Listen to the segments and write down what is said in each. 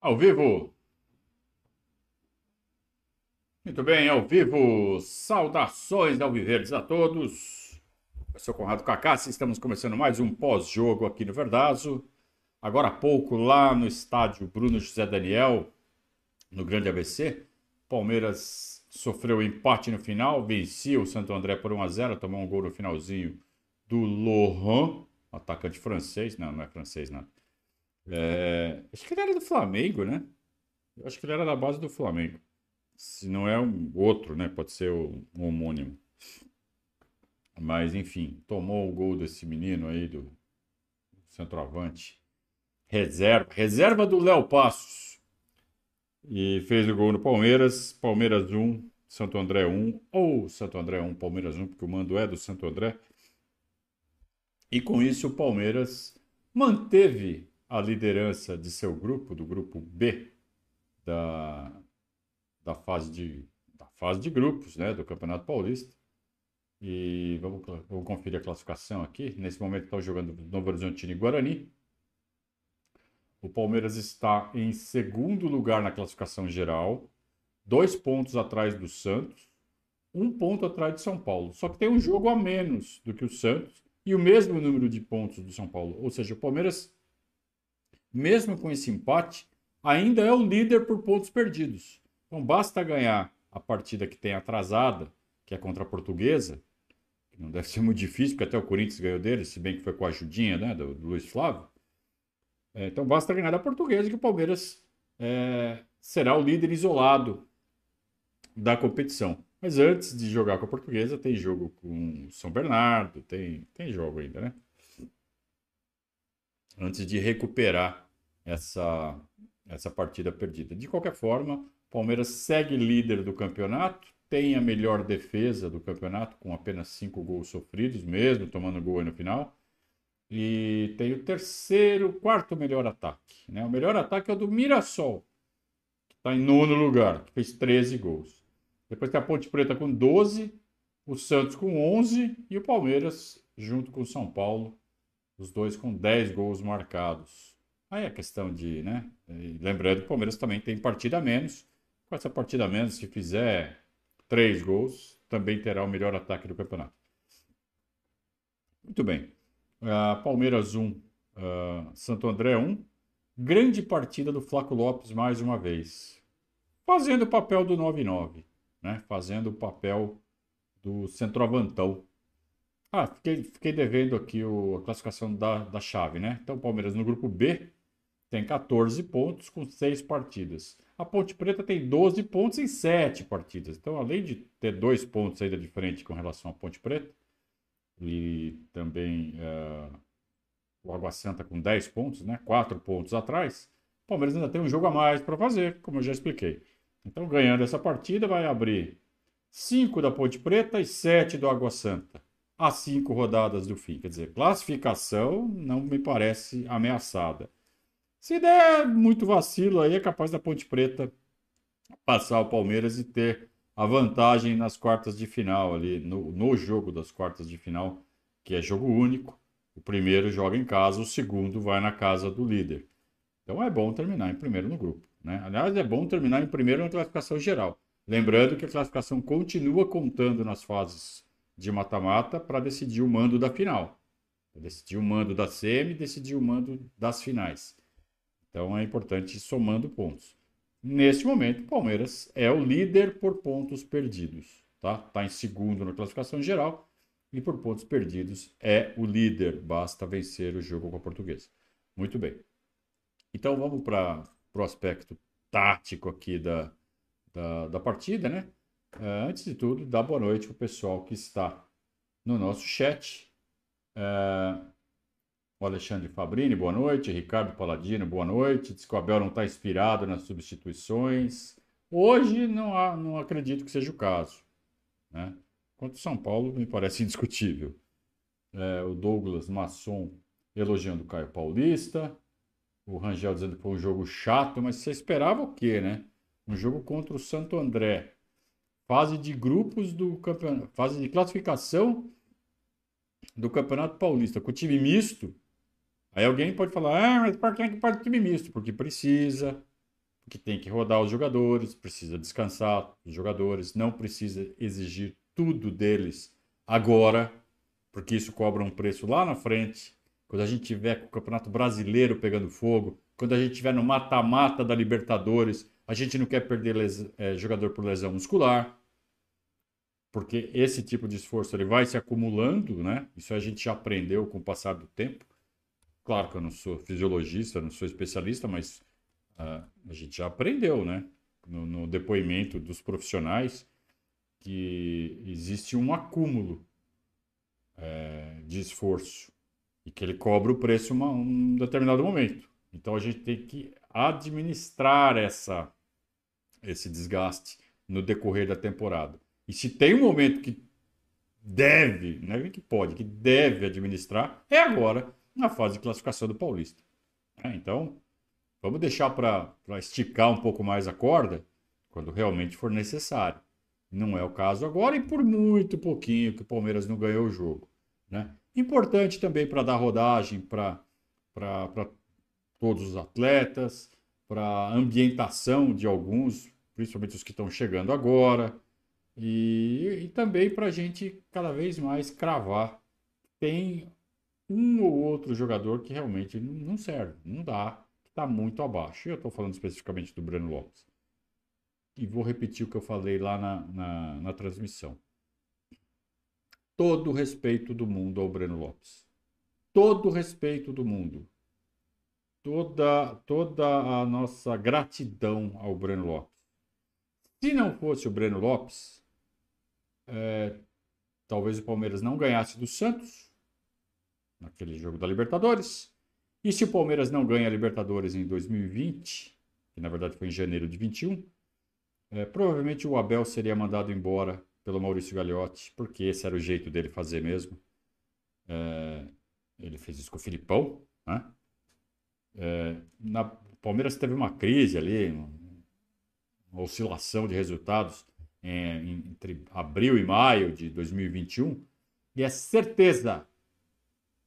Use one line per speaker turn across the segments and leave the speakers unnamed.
Ao vivo. Muito bem, ao vivo. Saudações alviverdes a todos. Eu sou Conrado Cacassi, estamos começando mais um pós-jogo aqui no Verdazo. Agora há pouco, lá no estádio Bruno José Daniel, no Grande ABC, Palmeiras sofreu empate no final, vencia o Santo André por 1 a 0, tomou um gol no finalzinho do Lohan, atacante francês, não, não é francês, não. É, acho que ele era do Flamengo, né? Eu acho que ele era da base do Flamengo. Se não é um outro, né? Pode ser um homônimo. Mas, enfim, tomou o gol desse menino aí, do centroavante. Reserva, reserva do Léo Passos. E fez o gol no Palmeiras. Palmeiras 1, Santo André 1. Ou Santo André 1, Palmeiras 1, porque o mando é do Santo André. E com isso o Palmeiras manteve a liderança de seu grupo, do grupo B da, da, fase, de, da fase de grupos né, do Campeonato Paulista. E vamos, vamos conferir a classificação aqui. Nesse momento estão jogando Novo Horizontino e Guarani. O Palmeiras está em segundo lugar na classificação geral, dois pontos atrás do Santos, um ponto atrás de São Paulo. Só que tem um jogo a menos do que o Santos e o mesmo número de pontos do São Paulo. Ou seja, o Palmeiras mesmo com esse empate, ainda é o líder por pontos perdidos. Então basta ganhar a partida que tem atrasada, que é contra a Portuguesa, que não deve ser muito difícil, porque até o Corinthians ganhou dele, se bem que foi com a ajudinha né, do, do Luiz Flávio. É, então basta ganhar da Portuguesa que o Palmeiras é, será o líder isolado da competição. Mas antes de jogar com a Portuguesa, tem jogo com São Bernardo, tem, tem jogo ainda, né? Antes de recuperar essa, essa partida perdida. De qualquer forma, Palmeiras segue líder do campeonato, tem a melhor defesa do campeonato, com apenas cinco gols sofridos, mesmo tomando gol aí no final. E tem o terceiro, quarto melhor ataque. Né? O melhor ataque é o do Mirassol, que está em nono lugar, que fez 13 gols. Depois tem a Ponte Preta com 12, o Santos com 11 e o Palmeiras, junto com o São Paulo, os dois com 10 gols marcados. Aí a questão de, né? Lembrando que o Palmeiras também tem partida a menos. Com essa partida a menos, se fizer três gols, também terá o melhor ataque do campeonato. Muito bem. Uh, Palmeiras 1, uh, Santo André 1. Grande partida do Flaco Lopes mais uma vez. Fazendo o papel do 9-9, né? Fazendo o papel do centroavantão. Ah, fiquei, fiquei devendo aqui o, a classificação da, da chave, né? Então, Palmeiras no grupo B, tem 14 pontos com 6 partidas. A Ponte Preta tem 12 pontos em 7 partidas. Então, além de ter dois pontos ainda de frente com relação à Ponte Preta, e também uh, o Água Santa com 10 pontos, né? 4 pontos atrás, o Palmeiras ainda tem um jogo a mais para fazer, como eu já expliquei. Então, ganhando essa partida, vai abrir 5 da Ponte Preta e 7 do Água Santa. A 5 rodadas do fim. Quer dizer, classificação não me parece ameaçada. Se der muito vacilo aí, é capaz da Ponte Preta passar o Palmeiras e ter a vantagem nas quartas de final ali, no, no jogo das quartas de final, que é jogo único. O primeiro joga em casa, o segundo vai na casa do líder. Então é bom terminar em primeiro no grupo. Né? Aliás, é bom terminar em primeiro na classificação geral. Lembrando que a classificação continua contando nas fases de mata-mata para decidir o mando da final. decidir o mando da semi, decidir o mando das finais. Então é importante ir somando pontos. Neste momento, o Palmeiras é o líder por pontos perdidos. Tá? Tá em segundo na classificação geral e por pontos perdidos é o líder. Basta vencer o jogo com a portuguesa. Muito bem. Então vamos para o aspecto tático aqui da, da, da partida, né? Antes de tudo, dar boa noite para o pessoal que está no nosso chat. Uh, o Alexandre Fabrini, boa noite. Ricardo Paladino, boa noite. Diz que o Abel não está inspirado nas substituições. Hoje não, há, não acredito que seja o caso. Né? Quanto ao São Paulo, me parece indiscutível. É, o Douglas Masson elogiando o Caio Paulista. O Rangel dizendo que foi um jogo chato, mas você esperava o quê, né? Um jogo contra o Santo André. Fase de grupos do campeonato. Fase de classificação do Campeonato Paulista com time misto Aí alguém pode falar, ah, mas por que pode time misto? Porque precisa, porque tem que rodar os jogadores, precisa descansar os jogadores, não precisa exigir tudo deles agora, porque isso cobra um preço lá na frente. Quando a gente tiver com o Campeonato Brasileiro pegando fogo, quando a gente tiver no mata-mata da Libertadores, a gente não quer perder les... é, jogador por lesão muscular, porque esse tipo de esforço ele vai se acumulando, né? Isso a gente já aprendeu com o passar do tempo. Claro que eu não sou fisiologista, não sou especialista, mas uh, a gente já aprendeu, né? No, no, depoimento dos profissionais que existe um acúmulo é, de esforço e que ele cobra o preço em um determinado momento. Então a gente tem que administrar essa, esse desgaste no decorrer da temporada. E se tem um momento que deve, não é que pode, que deve administrar, é agora, na fase de classificação do Paulista. É, então, Vamos deixar para esticar um pouco mais a corda quando realmente for necessário. Não é o caso agora e por muito pouquinho que o Palmeiras não ganhou o jogo. Né? Importante também para dar rodagem para todos os atletas, para ambientação de alguns, principalmente os que estão chegando agora, e, e também para a gente cada vez mais cravar. Tem um ou outro jogador que realmente não serve, não dá está muito abaixo. Eu estou falando especificamente do Breno Lopes. E vou repetir o que eu falei lá na, na, na transmissão. Todo o respeito do mundo ao Breno Lopes. Todo o respeito do mundo. Toda, toda a nossa gratidão ao Breno Lopes. Se não fosse o Breno Lopes, é, talvez o Palmeiras não ganhasse do Santos naquele jogo da Libertadores e se o Palmeiras não ganha a Libertadores em 2020, que na verdade foi em janeiro de 21, é, provavelmente o Abel seria mandado embora pelo Maurício Gagliotti, porque esse era o jeito dele fazer mesmo. É, ele fez isso com o Filipão, né? É, na, Palmeiras teve uma crise ali, uma, oscilação de resultados em, entre abril e maio de 2021, e é certeza,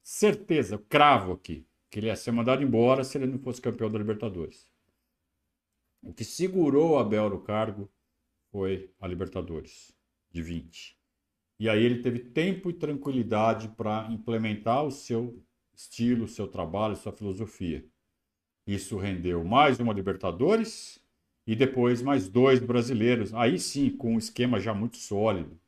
certeza, cravo aqui, que ele ia ser mandado embora se ele não fosse campeão da Libertadores. O que segurou o Abel no cargo foi a Libertadores, de 20. E aí ele teve tempo e tranquilidade para implementar o seu estilo, seu trabalho, sua filosofia. Isso rendeu mais uma Libertadores e depois mais dois brasileiros. Aí sim, com um esquema já muito sólido.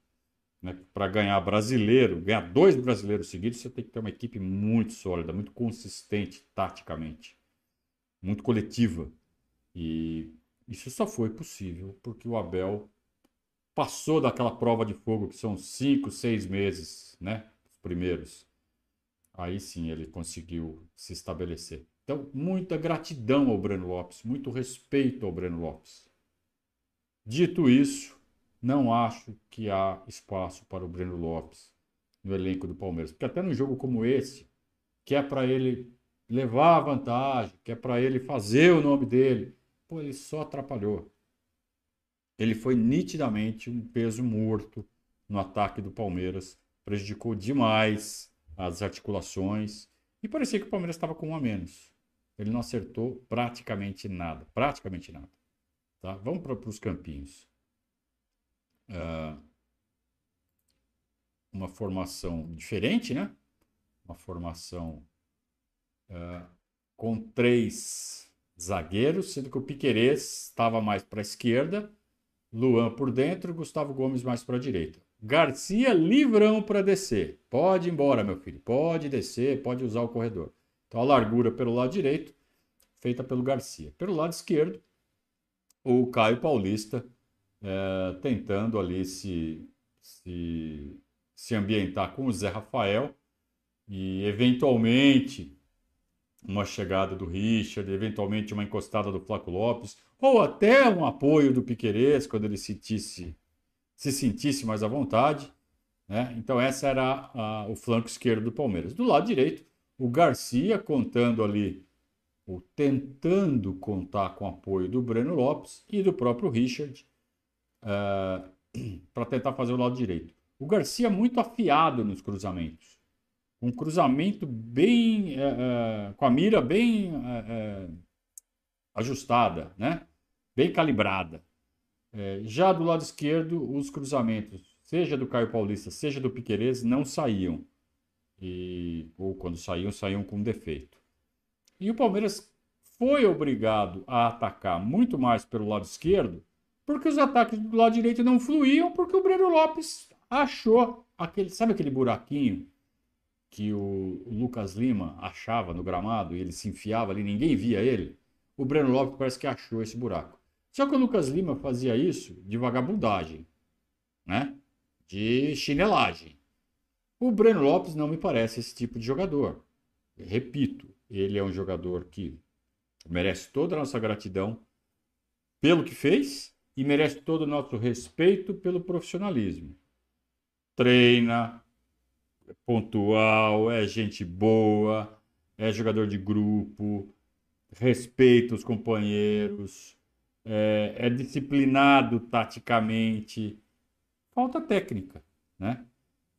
Né? Para ganhar brasileiro, ganhar dois brasileiros seguidos, você tem que ter uma equipe muito sólida, muito consistente taticamente, muito coletiva. E isso só foi possível porque o Abel passou daquela prova de fogo que são cinco, seis meses, né? Os primeiros. Aí sim ele conseguiu se estabelecer. Então, muita gratidão ao Breno Lopes, muito respeito ao Breno Lopes. Dito isso, não acho que há espaço para o Breno Lopes no elenco do Palmeiras. Porque até num jogo como esse, que é para ele levar a vantagem, que é para ele fazer o nome dele, pô, ele só atrapalhou. Ele foi nitidamente um peso morto no ataque do Palmeiras, prejudicou demais as articulações e parecia que o Palmeiras estava com um a menos. Ele não acertou praticamente nada, praticamente nada. Tá? Vamos para os campinhos. Ah, uma formação diferente, né? Uma formação uh, com três zagueiros, sendo que o Piquerez estava mais para a esquerda, Luan por dentro, Gustavo Gomes mais para a direita. Garcia livrão para descer. Pode ir embora, meu filho. Pode descer, pode usar o corredor. Então a largura pelo lado direito, feita pelo Garcia. Pelo lado esquerdo, o Caio Paulista é, tentando ali se, se, se ambientar com o Zé Rafael e eventualmente uma chegada do Richard, eventualmente uma encostada do Flaco Lopes, ou até um apoio do Piquerez quando ele sentisse, se sentisse mais à vontade. Né? Então, essa era a, o flanco esquerdo do Palmeiras. Do lado direito, o Garcia contando ali, ou tentando contar com o apoio do Breno Lopes e do próprio Richard, uh, ah, para tentar fazer o lado direito. O Garcia muito afiado nos cruzamentos. Um cruzamento bem. Uh, uh, com a mira bem ajustada, né? bem calibrada. É, já do lado esquerdo, os cruzamentos, seja do Caio Paulista, seja do Piquerez, não saíam. E, ou quando saíam, saíam com defeito. E o Palmeiras foi obrigado a atacar muito mais pelo lado esquerdo, porque os ataques do lado direito não fluíam, porque o Breno Lopes achou aquele, sabe aquele buraquinho que o Lucas Lima achava no gramado e ele se enfiava ali, ninguém via ele? O Breno Lopes parece que achou esse buraco. Só que o Lucas Lima fazia isso de vagabundagem, né? De chinelagem. O Breno Lopes não me parece esse tipo de jogador. Repito, ele é um jogador que merece toda a nossa gratidão pelo que fez e merece todo o nosso respeito pelo profissionalismo. Treina, é pontual, é gente boa, é jogador de grupo, respeita os companheiros, é, é disciplinado taticamente. Falta técnica, né?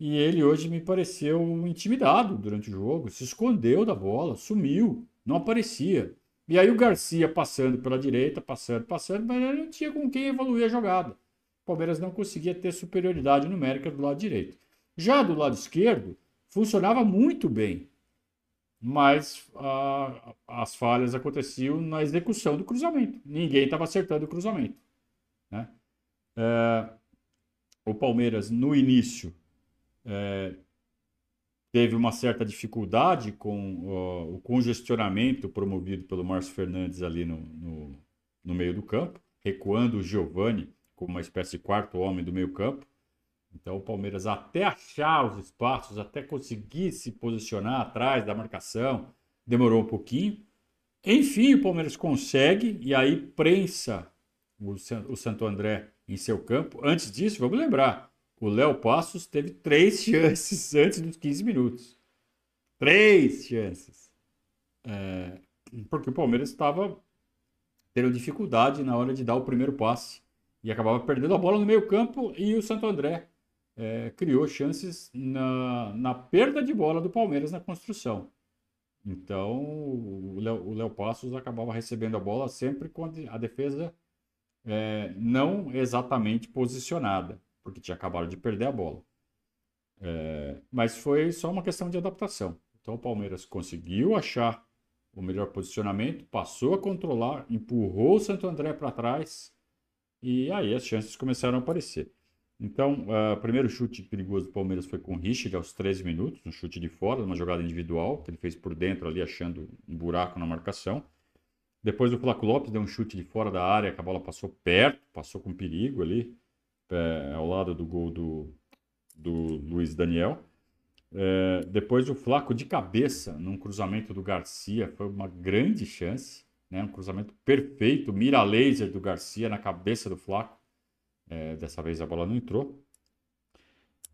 E ele hoje me pareceu intimidado durante o jogo, se escondeu da bola, sumiu, não aparecia. E aí o Garcia passando pela direita, passando, passando, mas ele não tinha com quem evoluir a jogada. O Palmeiras não conseguia ter superioridade numérica do lado direito. Já do lado esquerdo, funcionava muito bem, mas a, as falhas aconteciam na execução do cruzamento. Ninguém estava acertando o cruzamento. Né? É, o Palmeiras, no início, é, teve uma certa dificuldade com o congestionamento promovido pelo Márcio Fernandes ali no, no, no meio do campo, recuando o Giovani como uma espécie de quarto homem do meio campo. Então o Palmeiras até achar os espaços, até conseguir se posicionar atrás da marcação, demorou um pouquinho. Enfim, o Palmeiras consegue e aí prensa o, o Santo André em seu campo. Antes disso, vamos lembrar, o Léo Passos teve três chances antes dos 15 minutos. Três chances. É, porque o Palmeiras estava tendo dificuldade na hora de dar o primeiro passe e acabava perdendo a bola no meio campo e o Santo André é, criou chances na, na perda de bola do Palmeiras na construção. Então o Léo Passos acabava recebendo a bola sempre quando a defesa é, não exatamente posicionada porque tinha acabado de perder a bola. É, mas foi só uma questão de adaptação. Então o Palmeiras conseguiu achar o melhor posicionamento, passou a controlar, empurrou o Santo André para trás e aí as chances começaram a aparecer. Então, o uh, primeiro chute perigoso do Palmeiras foi com o Richard aos 13 minutos, um chute de fora, uma jogada individual, que ele fez por dentro ali, achando um buraco na marcação. Depois o Flaco Lopes deu um chute de fora da área, que a bola passou perto, passou com perigo ali é, ao lado do gol do, do Luiz Daniel. É, depois o Flaco de cabeça num cruzamento do Garcia foi uma grande chance, né? um cruzamento perfeito, mira laser do Garcia na cabeça do Flaco. É, dessa vez a bola não entrou.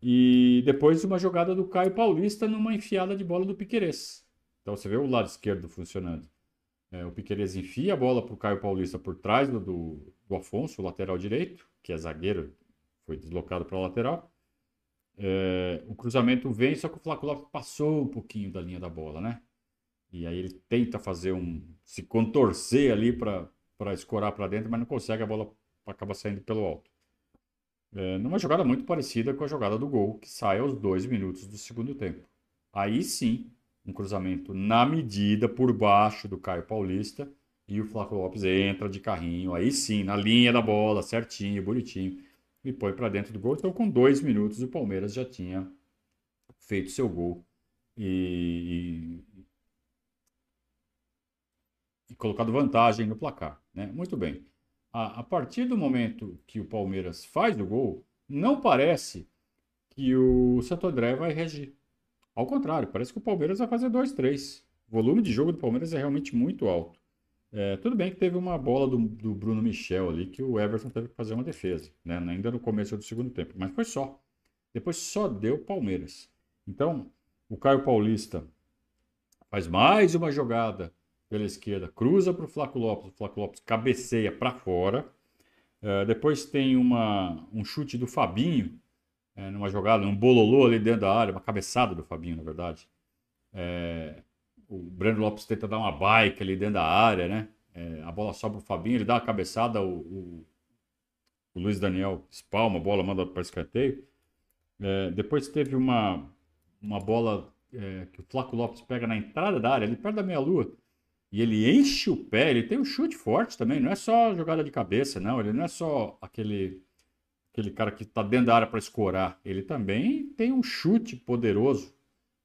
E depois uma jogada do Caio Paulista numa enfiada de bola do Piquerez. Então você vê o lado esquerdo funcionando. É, o Piquerez enfia a bola para o Caio Paulista por trás do, do, do Afonso, o lateral direito, que é zagueiro foi deslocado para a lateral. É, o cruzamento vem, só que o Flávio Lopes passou um pouquinho da linha da bola, né? E aí ele tenta fazer um. se contorcer ali para escorar para dentro, mas não consegue, a bola acaba saindo pelo alto. É, numa jogada muito parecida com a jogada do gol, que sai aos dois minutos do segundo tempo. Aí sim, um cruzamento na medida, por baixo do Caio Paulista, e o Flávio Lopes entra de carrinho, aí sim, na linha da bola, certinho, bonitinho e põe para dentro do gol. Então, com dois minutos, o Palmeiras já tinha feito seu gol e, e, e colocado vantagem no placar. Né? Muito bem. A, a, partir do momento que o Palmeiras faz o gol, não parece que o Santo André vai reagir. Ao contrário, parece que o Palmeiras vai fazer 2-3. O volume de jogo do Palmeiras é realmente muito alto. É, tudo bem que teve uma bola do, do, Bruno Michel ali que o Everton teve que fazer uma defesa, né? ainda no começo do segundo tempo, mas foi só. Depois só deu Palmeiras. Então, o Caio Paulista faz mais uma jogada pela esquerda, cruza para o Flaco Lopes, o Flaco Lopes cabeceia para fora. É, depois tem uma, um chute do Fabinho, é, numa jogada, um bololô ali dentro da área, uma cabeçada do Fabinho, na verdade. É, o Breno Lopes tenta dar uma bike ali dentro da área, né? é, a bola sobra o Fabinho, ele dá a cabeçada, o, o, o Luiz Daniel espalma a bola, manda para escanteio. É, depois teve uma, uma bola é, que o Flaco Lopes pega na entrada da área, ali perto da meia-lua, e ele enche o pé, ele tem um chute forte também, não é só jogada de cabeça, não, ele não é só aquele aquele cara que está dentro da área para escorar, ele também tem um chute poderoso.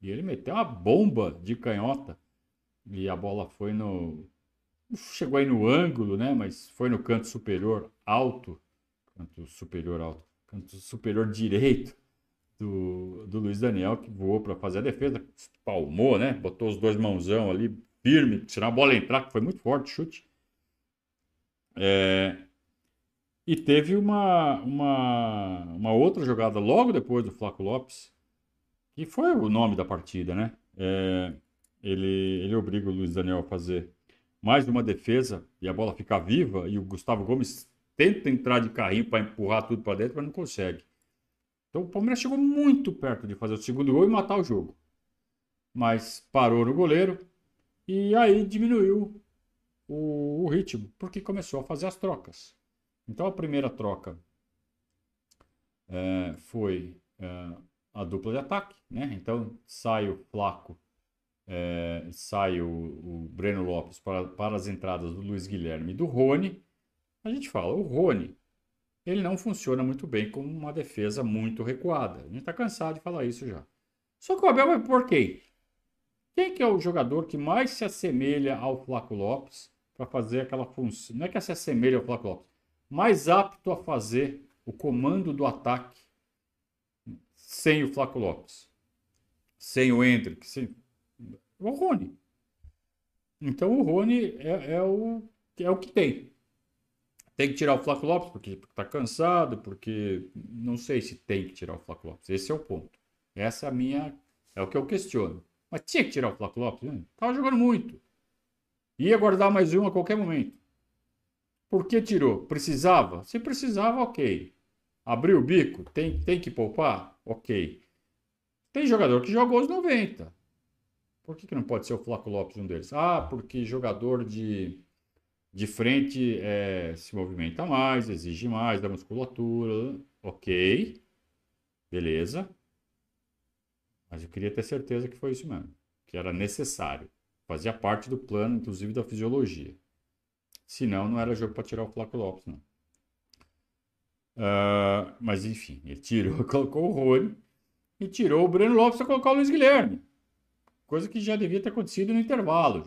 E ele meteu uma bomba de canhota. E a bola foi no chegou aí no ângulo, né, mas foi no canto superior alto, canto superior alto, canto superior direito do, do Luiz Daniel que voou para fazer a defesa, palmou, né, botou os dois mãozão ali firme, tirar a bola entrar, que foi muito forte o chute. É, e teve uma, uma, uma outra jogada logo depois do Flaco Lopes, que foi o nome da partida, né? É, ele, ele obriga o Luiz Daniel a fazer mais uma defesa e a bola fica viva e o Gustavo Gomes tenta entrar de carrinho para empurrar tudo para dentro, mas não consegue. Então o Palmeiras chegou muito perto de fazer o segundo gol e matar o jogo. Mas parou no goleiro e aí diminuiu o, o ritmo, porque começou a fazer as trocas. Então a primeira troca é, foi é, a dupla de ataque, né? Então sai o Flaco, é, sai o, o, Breno Lopes para, para as entradas do Luiz Guilherme e do Rony. A gente fala, o Rony, ele não funciona muito bem como uma defesa muito recuada. A gente está cansado de falar isso já. Só que o Abel vai por quem? Quem que é o jogador que mais se assemelha ao Flaco Lopes para fazer aquela função? Não é que se assemelha ao Flaco Lopes, mais apto a fazer o comando do ataque sem o Flaco Lopes, sem o Hendrick, sem o Rony. Então o Rony é, é, o, é o que tem. Tem que tirar o Flaco Lopes porque está cansado, porque não sei se tem que tirar o Flaco Lopes. Esse é o ponto. Essa é a minha. É o que eu questiono. Mas tinha que tirar o Flaco Lopes, né? Tava jogando muito. Ia guardar mais um a qualquer momento. Por que tirou? Precisava? Se precisava, ok. Abriu o bico? Tem, tem que poupar? Ok. Tem jogador que jogou os 90. Por que, que não pode ser o Flaco Lopes um deles? Ah, porque jogador de, de frente é, se movimenta mais, exige mais da musculatura. Ok. Beleza. Mas eu queria ter certeza que foi isso mesmo. Que era necessário. Fazia parte do plano, inclusive da fisiologia. Senão, não era jogo para tirar o Flaco Lopes, não. Uh, mas enfim, ele tirou, colocou o Rony e tirou o Breno Lopes para colocar o Luiz Guilherme. Coisa que já devia ter acontecido no intervalo.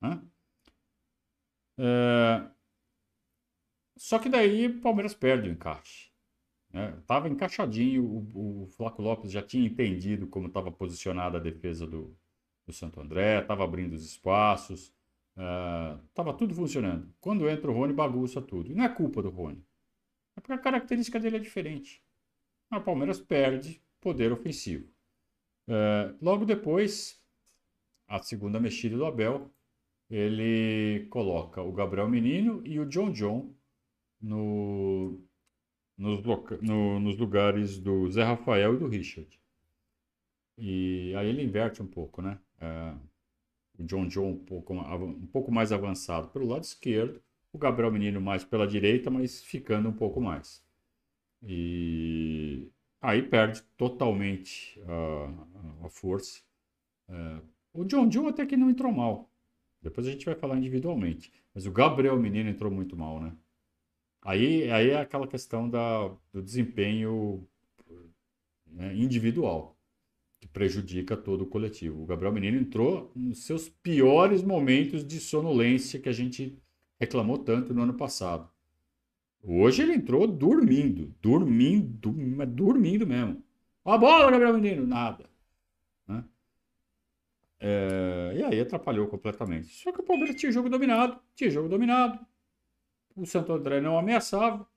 Já. Uh, só que daí o Palmeiras perde o encaixe. Estava né? encaixadinho, o, o Flaco Lopes já tinha entendido como estava posicionada a defesa do, do Santo André, estava abrindo os espaços. Estava ah, tudo funcionando. Quando entra o Rony, bagunça tudo. E não é culpa do Rony. É porque a característica dele é diferente. O Palmeiras perde poder ofensivo. Uh, logo depois, a segunda mexida do Abel, ele coloca o Gabriel Menino e o John John no, nos, no, nos lugares do Zé Rafael e do Richard. E aí ele inverte um pouco, né? Uh, o John John um pouco, um pouco mais avançado pelo lado esquerdo, o Gabriel Menino mais pela direita, mas ficando um pouco mais. E aí perde totalmente a, a força. É, o John John até que não entrou mal. Depois a gente vai falar individualmente. Mas o Gabriel Menino entrou muito mal, né? Aí, aí é aquela questão da, do desempenho né, individual que prejudica todo o coletivo. O Gabriel Menino entrou nos seus piores momentos de sonolência que a gente reclamou tanto no ano passado. Hoje ele entrou dormindo, dormindo, dormindo mesmo. Ó a bola, Gabriel Menino, nada. Né? É, e aí atrapalhou completamente. Só que o Palmeiras tinha jogo dominado, tinha jogo dominado. O Santo André não ameaçava.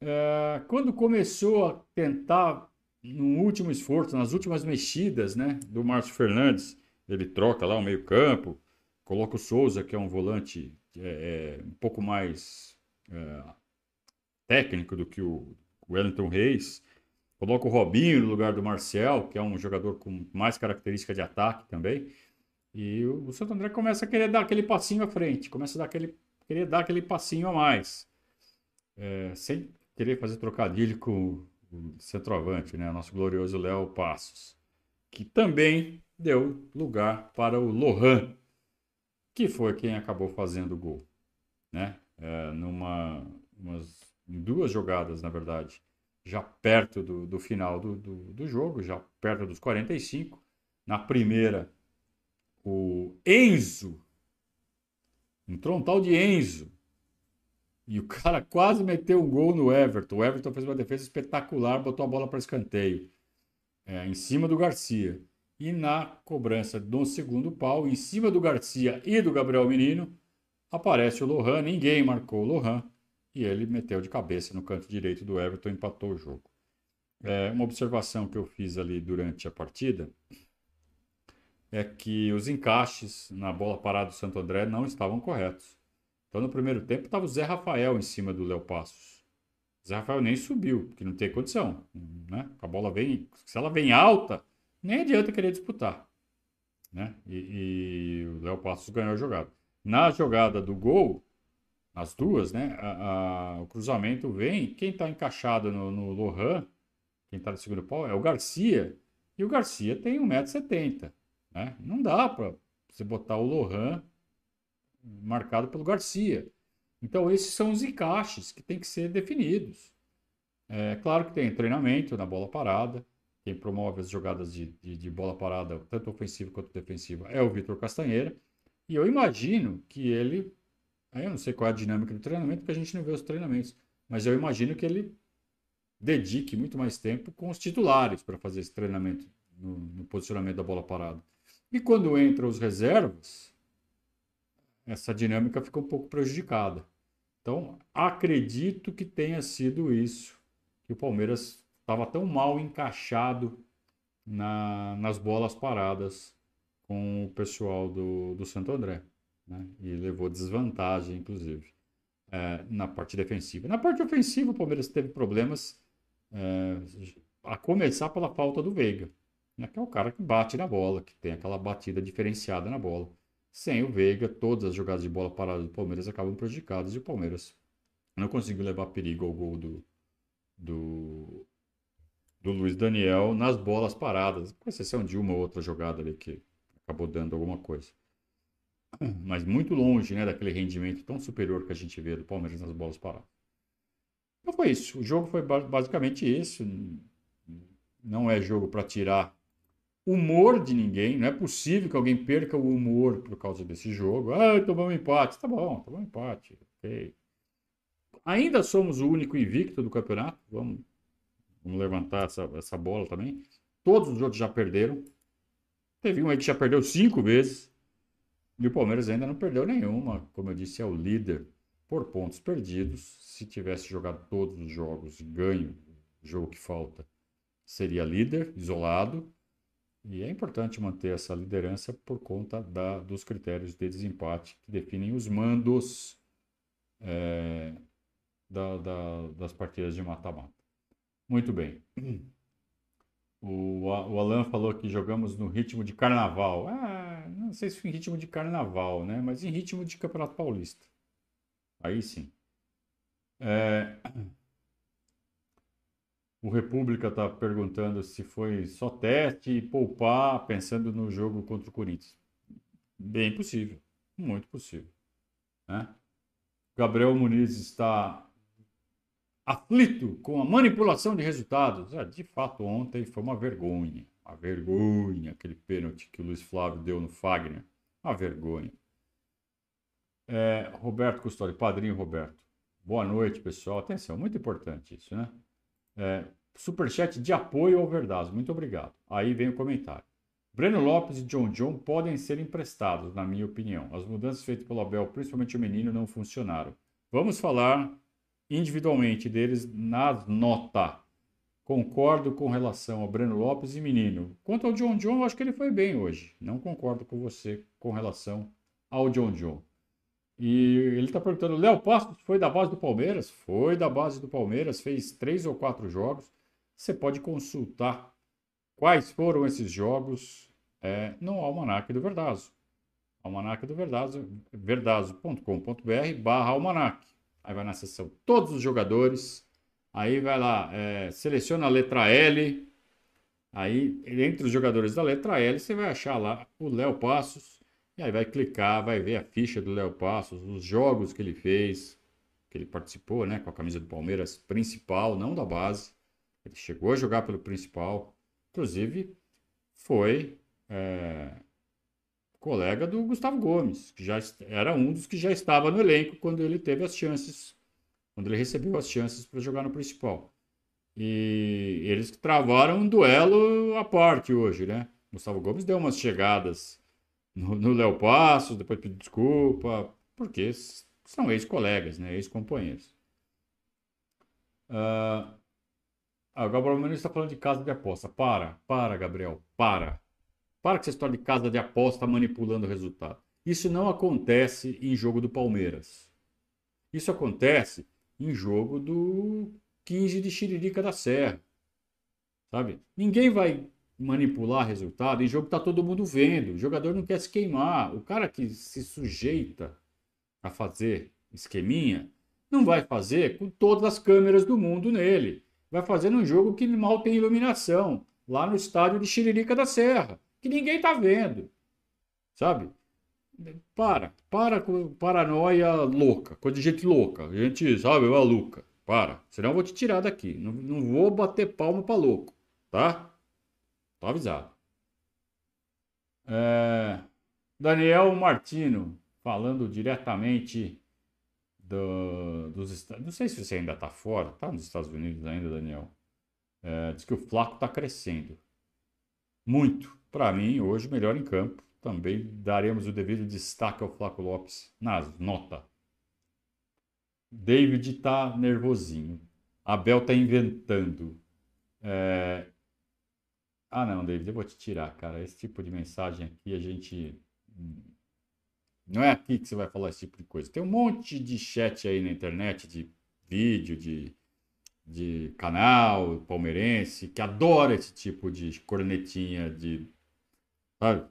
É, quando começou a tentar no último esforço, nas últimas mexidas né, do Márcio Fernandes, ele troca lá o meio-campo, coloca o Souza, que é um volante é, é, um pouco mais é, técnico do que o Wellington Reis, coloca o Robinho no lugar do Marcel, que é um jogador com mais característica de ataque também. E o, Santo André começa a querer dar aquele passinho à frente, começa a dar aquele, querer dar aquele passinho a mais. É, sem querer fazer trocadilho com o centroavante, né? Nosso glorioso Léo Passos, que também deu lugar para o Lohan, que foi quem acabou fazendo o gol, né? É, numa umas, duas jogadas, na verdade, já perto do, do final do, do, do, jogo, já perto dos 45. Na primeira, o Enzo, entrou um tal de Enzo, e o cara quase meteu um gol no Everton. O Everton fez uma defesa espetacular, botou a bola para escanteio, é, em cima do Garcia. E na cobrança do segundo pau, em cima do Garcia e do Gabriel Menino, aparece o Lohan. Ninguém marcou o Lohan. E ele meteu de cabeça no canto direito do Everton e empatou o jogo. É, uma observação que eu fiz ali durante a partida é que os encaixes na bola parada do Santo André não estavam corretos. Então, no primeiro tempo, estava o Zé Rafael em cima do Léo Passos. O Zé Rafael nem subiu, porque não tem condição. Né? A bola vem, se ela vem alta, nem adianta querer disputar. Né? E, e o Léo Passos ganhou a jogada. Na jogada do gol, as duas, né? A, a, o cruzamento vem. Quem está encaixado no, no Lohan, quem está no segundo pau, é o Garcia. E o Garcia tem 1,70m. Né? Não dá para você botar o Lohan marcado pelo Garcia. Então, esses são os encaixes que têm que ser definidos. É claro que tem treinamento na bola parada. Quem promove as jogadas de, de, de bola parada, tanto ofensiva quanto defensiva, é o Vitor Castanheira. E eu imagino que ele. Eu não sei qual é a dinâmica do treinamento, porque a gente não vê os treinamentos. Mas eu imagino que ele dedique muito mais tempo com os titulares para fazer esse treinamento no, no posicionamento da bola parada. E quando entra os reservas, essa dinâmica fica um pouco prejudicada. Então, acredito que tenha sido isso, que o Palmeiras estava tão mal encaixado na, nas bolas paradas com o pessoal do, do Santo André. Né? E levou desvantagem, inclusive, é, na parte defensiva. Na parte ofensiva, o Palmeiras teve problemas, é, a começar pela falta do Veiga, né? que é o cara que bate na bola, que tem aquela batida diferenciada na bola. Sem o Veiga, todas as jogadas de bola parada do Palmeiras acabam prejudicadas e o Palmeiras não conseguiu levar perigo ao gol do, do, do Luiz Daniel nas bolas paradas, com exceção de uma ou outra jogada ali que acabou dando alguma coisa. Mas muito longe né, daquele rendimento tão superior que a gente vê do Palmeiras nas bolas paradas. Então foi isso. O jogo foi basicamente isso. Não é jogo para tirar humor de ninguém. Não é possível que alguém perca o humor por causa desse jogo. Ah, tomamos empate. Tá bom, tomamos empate. Ok. Ainda somos o único invicto do campeonato. Vamos, vamos levantar essa, essa bola também. Todos os outros já perderam. Teve um aí que já perdeu cinco vezes. E o Palmeiras ainda não perdeu nenhuma. Como eu disse, é o líder por pontos perdidos. Se tivesse jogado todos os jogos ganho o jogo que falta, seria líder, isolado. E é importante manter essa liderança por conta da, dos critérios de desempate que definem os mandos é, da, da, das partidas de mata-mata. Muito bem. O, o Alan falou que jogamos no ritmo de carnaval. Ah, não sei se em ritmo de carnaval, né? Mas em ritmo de Campeonato Paulista. Aí sim. É, o República está perguntando se foi só teste e poupar pensando no jogo contra o Corinthians. Bem possível, muito possível. Né? Gabriel Muniz está aflito com a manipulação de resultados. É, de fato, ontem foi uma vergonha. Uma vergonha aquele pênalti que o Luiz Flávio deu no Fagner. Uma vergonha. É, Roberto Custódio, padrinho Roberto. Boa noite, pessoal. Atenção, muito importante isso, né? É, superchat de apoio ao Verdazo. Muito obrigado. Aí vem o comentário. Breno Lopes e John John podem ser emprestados, na minha opinião. As mudanças feitas pelo Abel, principalmente o menino, não funcionaram. Vamos falar individualmente deles nas notas. Concordo com relação ao Breno Lopes e Menino. Quanto ao John John, eu acho que ele foi bem hoje. Não concordo com você com relação ao John John. E ele está perguntando: Léo Passos foi da base do Palmeiras? Foi da base do Palmeiras, fez três ou quatro jogos. Você pode consultar quais foram esses jogos é, no Almanac do Verdazo. Almanac do Verdazo, verdazo.com.br barra almanac. Aí vai na seção todos os jogadores. Aí vai lá, é, seleciona a letra L. Aí, entre os jogadores da letra L, você vai achar lá o Léo Passos. E aí vai clicar, vai ver a ficha do Léo Passos, os jogos que ele fez, que ele participou, né, com a camisa do Palmeiras principal, não da base. Ele chegou a jogar pelo principal. Inclusive, foi é, colega do Gustavo Gomes, que já era um dos que já estava no elenco quando ele teve as chances, quando ele recebeu as chances para jogar no principal. E eles travaram um duelo à parte hoje, né? Gustavo Gomes deu umas chegadas no Léo Passos, depois pediu desculpa, porque são ex-colegas, né? Ex-companheiros. Uh, o Gabriel Menino está falando de casa de aposta. Para, para, Gabriel, para. Para com essa história de casa de aposta manipulando o resultado. Isso não acontece em jogo do Palmeiras. Isso acontece em jogo do 15 de Xiririca da Serra. Sabe? Ninguém vai manipular resultado em jogo que está todo mundo vendo. O jogador não quer se queimar. O cara que se sujeita a fazer esqueminha não vai fazer com todas as câmeras do mundo nele vai fazer num jogo que mal tem iluminação, lá no estádio de Xiririca da Serra, que ninguém tá vendo. Sabe? Para, para com paranoia louca, coisa de gente louca, gente, sabe, maluca. Para, senão eu vou te tirar daqui. Não, não vou bater palma para louco, tá? Tô avisado. É... Daniel Martino, falando diretamente do, dos Estados Não sei se você ainda está fora, está nos Estados Unidos ainda, Daniel. É, diz que o Flaco está crescendo. Muito. Para mim, hoje, melhor em campo. Também daremos o devido destaque ao Flaco Lopes na nota. David está nervosinho. Abel está inventando. É... Ah, não, David, eu vou te tirar, cara. Esse tipo de mensagem aqui a gente não é aqui que você vai falar esse tipo de coisa. Tem um monte de chat aí na internet, de vídeo, de, de canal palmeirense, que adora esse tipo de cornetinha, de. Sabe?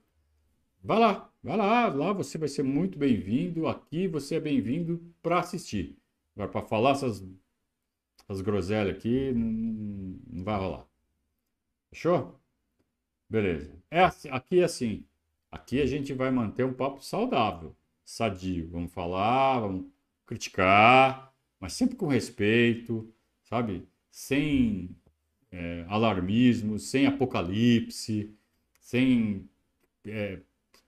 Vai lá, vai lá, lá você vai ser muito bem-vindo. Aqui você é bem-vindo para assistir. Agora, para falar essas, essas groselhas aqui, não, não vai rolar. Fechou? Beleza. É assim, aqui é assim. Aqui a gente vai manter um papo saudável, sadio. Vamos falar, vamos criticar, mas sempre com respeito, sabe? Sem é, alarmismo, sem apocalipse, sem é,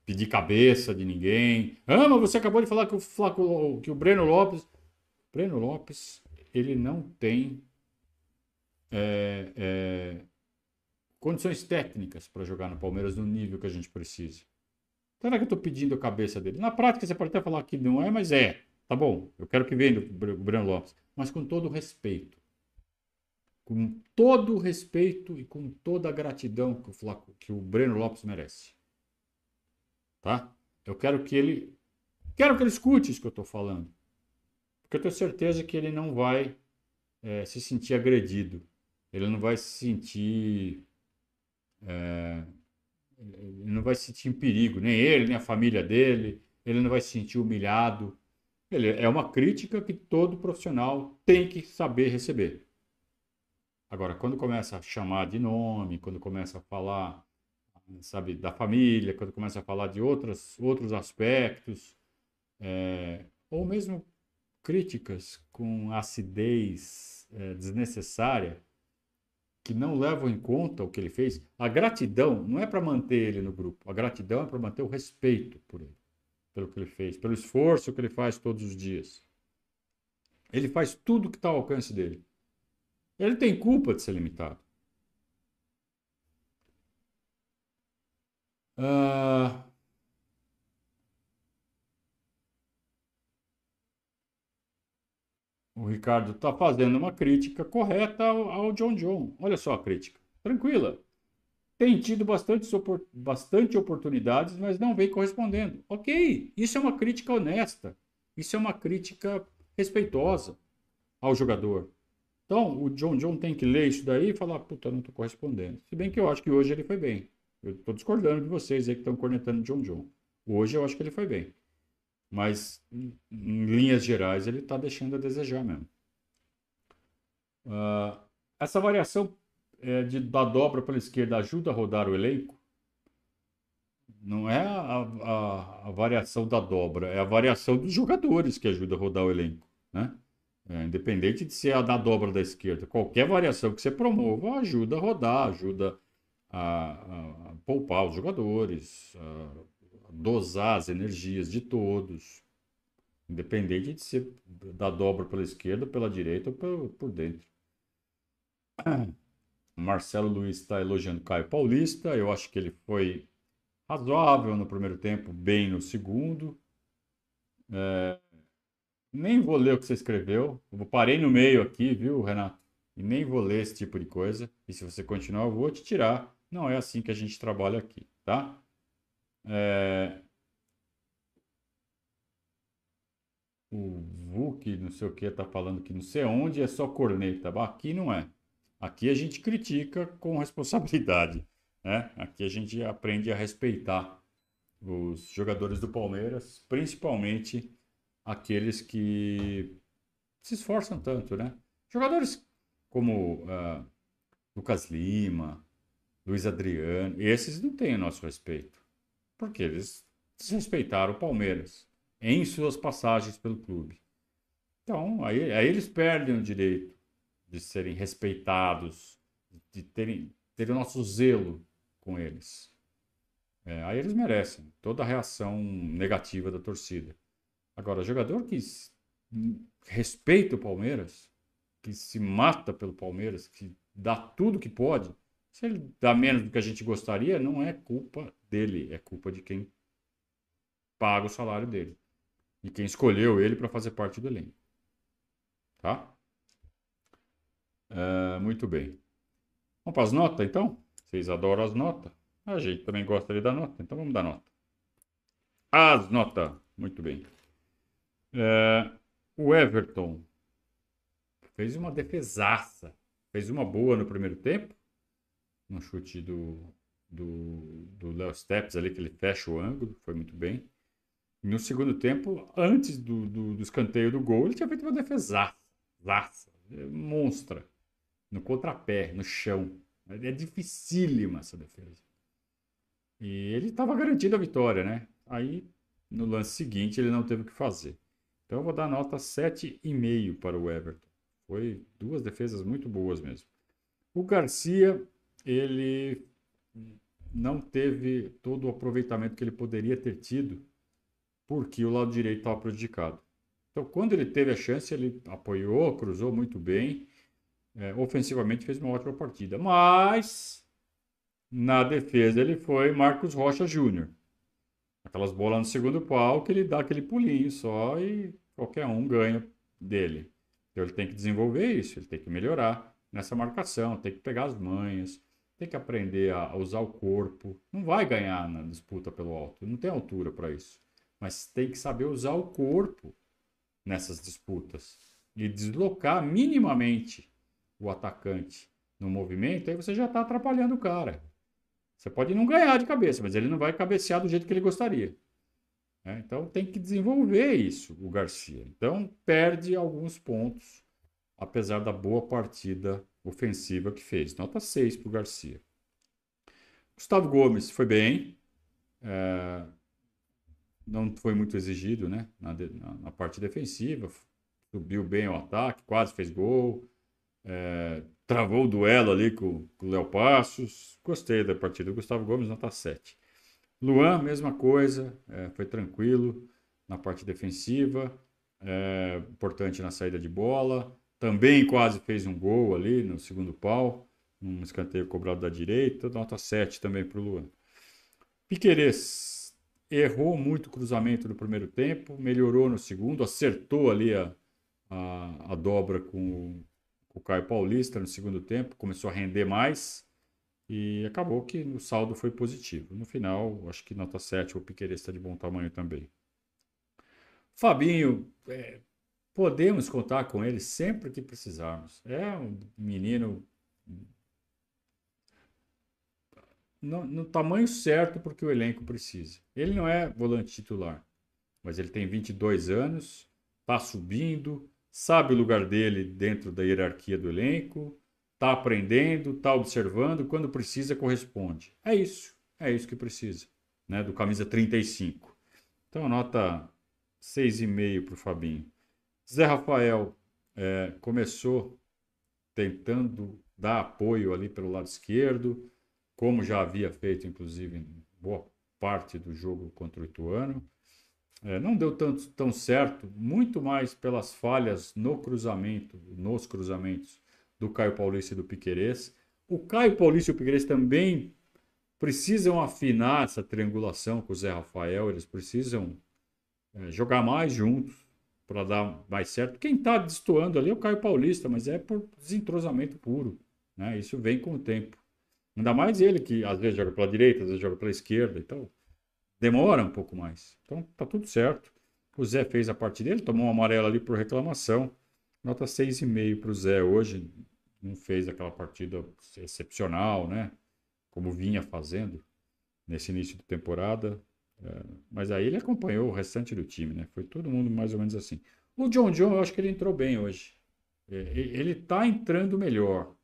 pedir cabeça de ninguém. Ah, mas você acabou de falar que o, Flaco, que o Breno Lopes. Breno Lopes, ele não tem é, é, condições técnicas para jogar no Palmeiras no nível que a gente precisa. Será que eu estou pedindo a cabeça dele? Na prática, você pode até falar que não é, mas é. Tá bom, eu quero que venha o Breno Lopes. Mas com todo o respeito. Com todo o respeito e com toda a gratidão que o, Flaco, que o Breno Lopes merece. Tá? Eu quero que ele. Quero que ele escute isso que eu estou falando. Porque eu tenho certeza que ele não vai é, se sentir agredido. Ele não vai se sentir. É, ele não vai se sentir em perigo, nem ele, nem a família dele, ele não vai se sentir humilhado. Ele, é uma crítica que todo profissional tem que saber receber. Agora, quando começa a chamar de nome, quando começa a falar, sabe, da família, quando começa a falar de outras, outros aspectos, é, ou mesmo críticas com acidez é, desnecessária, que não levam em conta o que ele fez, a gratidão não é para manter ele no grupo, a gratidão é para manter o respeito por ele, pelo que ele fez, pelo esforço que ele faz todos os dias. Ele faz tudo que está ao alcance dele. Ele tem culpa de ser limitado. Uh, O Ricardo está fazendo uma crítica correta ao, ao, John John. Olha só a crítica. Tranquila. Tem tido bastante, bastante oportunidades, mas não vem correspondendo. Ok, isso é uma crítica honesta. Isso é uma crítica respeitosa ao jogador. Então, o John John tem que ler isso daí e falar, puta, não estou correspondendo. Se bem que eu acho que hoje ele foi bem. Eu estou discordando de vocês aí que estão cornetando John John. Hoje eu acho que ele foi bem. Mas, em linhas gerais, ele está deixando a desejar mesmo. Uh, essa variação é, de, da dobra pela esquerda ajuda a rodar o elenco? Não é a, a, a, variação da dobra, é a variação dos jogadores que ajuda a rodar o elenco. Né? É, independente de ser a da dobra da esquerda, qualquer variação que você promova ajuda a rodar, ajuda a, a, poupar os jogadores, a dosar as energias de todos, independente de ser da dobra pela esquerda, pela direita ou por, por dentro. Marcelo Luiz está elogiando Caio Paulista. Eu acho que ele foi razoável no primeiro tempo, bem no segundo. É... Nem vou ler o que você escreveu. Eu parei no meio aqui, viu, Renato? E nem vou ler esse tipo de coisa. E se você continuar, eu vou te tirar. Não é assim que a gente trabalha aqui, tá? É... O Vuk, não sei o que, tá falando que não sei onde é só corneta. Aqui não é. Aqui a gente critica com responsabilidade. Né? Aqui a gente aprende a respeitar os jogadores do Palmeiras, principalmente aqueles que se esforçam tanto, né? Jogadores como uh, Lucas Lima, Luiz Adriano, esses não têm o nosso respeito, porque eles desrespeitaram o Palmeiras em suas passagens pelo clube. Então, aí, aí eles perdem o direito de serem respeitados, de terem, terem o nosso zelo com eles. É, aí eles merecem toda a reação negativa da torcida. Agora, jogador que respeita o Palmeiras, que se mata pelo Palmeiras, que dá tudo que pode, se ele dá menos do que a gente gostaria, não é culpa dele, é culpa de quem paga o salário dele. E quem escolheu ele para fazer parte do elenco. Tá? Uh, muito bem. Vamos para as notas, então? Vocês adoram as notas? A gente também gosta de dar nota, então vamos dar nota. As notas. Muito bem. Uh, o Everton fez uma defesaça. Fez uma boa no primeiro tempo. No chute do, do, Léo Steps ali, que ele fecha o ângulo. Foi muito bem. No segundo tempo, antes do, do, do escanteio do gol, ele tinha feito uma defesaça. Laça, monstra no contrapé, no chão. É dificílima essa defesa. E ele estava garantido a vitória, né? Aí, no lance seguinte, ele não teve o que fazer. Então, eu vou dar nota 7,5 para o Everton. Foi duas defesas muito boas mesmo. O Garcia, ele não teve todo o aproveitamento que ele poderia ter tido, porque o lado direito estava prejudicado. Então, quando ele teve a chance, ele apoiou, cruzou muito bem é, ofensivamente fez uma ótima partida. Mas na defesa ele foi Marcos Rocha Júnior. Aquelas bolas no segundo pau que ele dá aquele pulinho só e qualquer um ganha dele. Então ele tem que desenvolver isso, ele tem que melhorar nessa marcação, tem que pegar as manhas, tem que aprender a usar o corpo. Não vai ganhar na disputa pelo alto, não tem altura para isso. Mas tem que saber usar o corpo nessas disputas e deslocar minimamente o atacante no movimento, aí você já está atrapalhando o cara. Você pode não ganhar de cabeça, mas ele não vai cabecear do jeito que ele gostaria. É, então tem que desenvolver isso, o Garcia. Então perde alguns pontos, apesar da boa partida ofensiva que fez. Nota 6 para o Garcia. Gustavo Gomes foi bem. É, não foi muito exigido né, na, na, na parte defensiva. Subiu bem o ataque, quase fez gol. É, travou o duelo ali com, com o Léo Passos. Gostei da partida. Gustavo Gomes, nota 7. Luan, mesma coisa, é, foi tranquilo na parte defensiva, é, importante na saída de bola. Também quase fez um gol ali no segundo pau, um escanteio cobrado da direita, nota 7 também para o Luan. Piquerez errou muito o cruzamento no primeiro tempo, melhorou no segundo, acertou ali a, a, a dobra com o Caio Paulista no segundo tempo, começou a render mais e acabou que o saldo foi positivo. No final, acho que nota 7, o Piqueires está de bom tamanho também. Fabinho, é, podemos contar com ele sempre que precisarmos. É um menino no, no tamanho certo porque o elenco precisa. Ele não é volante titular, mas ele tem 22 anos, está subindo, sabe o lugar dele dentro da hierarquia do elenco, está aprendendo, está observando, quando precisa corresponde. É isso, é isso que precisa, né? Do camisa 35. Então nota 6,5 para o Fabinho. Zé Rafael é, começou tentando dar apoio ali pelo lado esquerdo, como já havia feito, inclusive, em boa parte do jogo contra o Ituano. É, não deu tanto, tão certo, muito mais pelas falhas no cruzamento, nos cruzamentos do Caio Paulista e do Piquerez. O Caio Paulista e o Piquerez também precisam afinar essa triangulação com o Zé Rafael, eles precisam é, jogar mais juntos para dar mais certo. Quem está destoando ali é o Caio Paulista, mas é por desentrosamento puro. Né? Isso vem com o tempo. Ainda mais ele que às vezes joga pela direita, às vezes joga pela esquerda. Então, demora um pouco mais. Então, tá tudo certo. O Zé fez a parte dele, tomou um amarelo ali por reclamação. Nota 6,5 para o Zé hoje. Não fez aquela partida excepcional, né? Como vinha fazendo nesse início de temporada. É, mas aí ele acompanhou o restante do time, né? Foi todo mundo mais ou menos assim. O John John, eu acho que ele entrou bem hoje. É, ele está entrando melhor.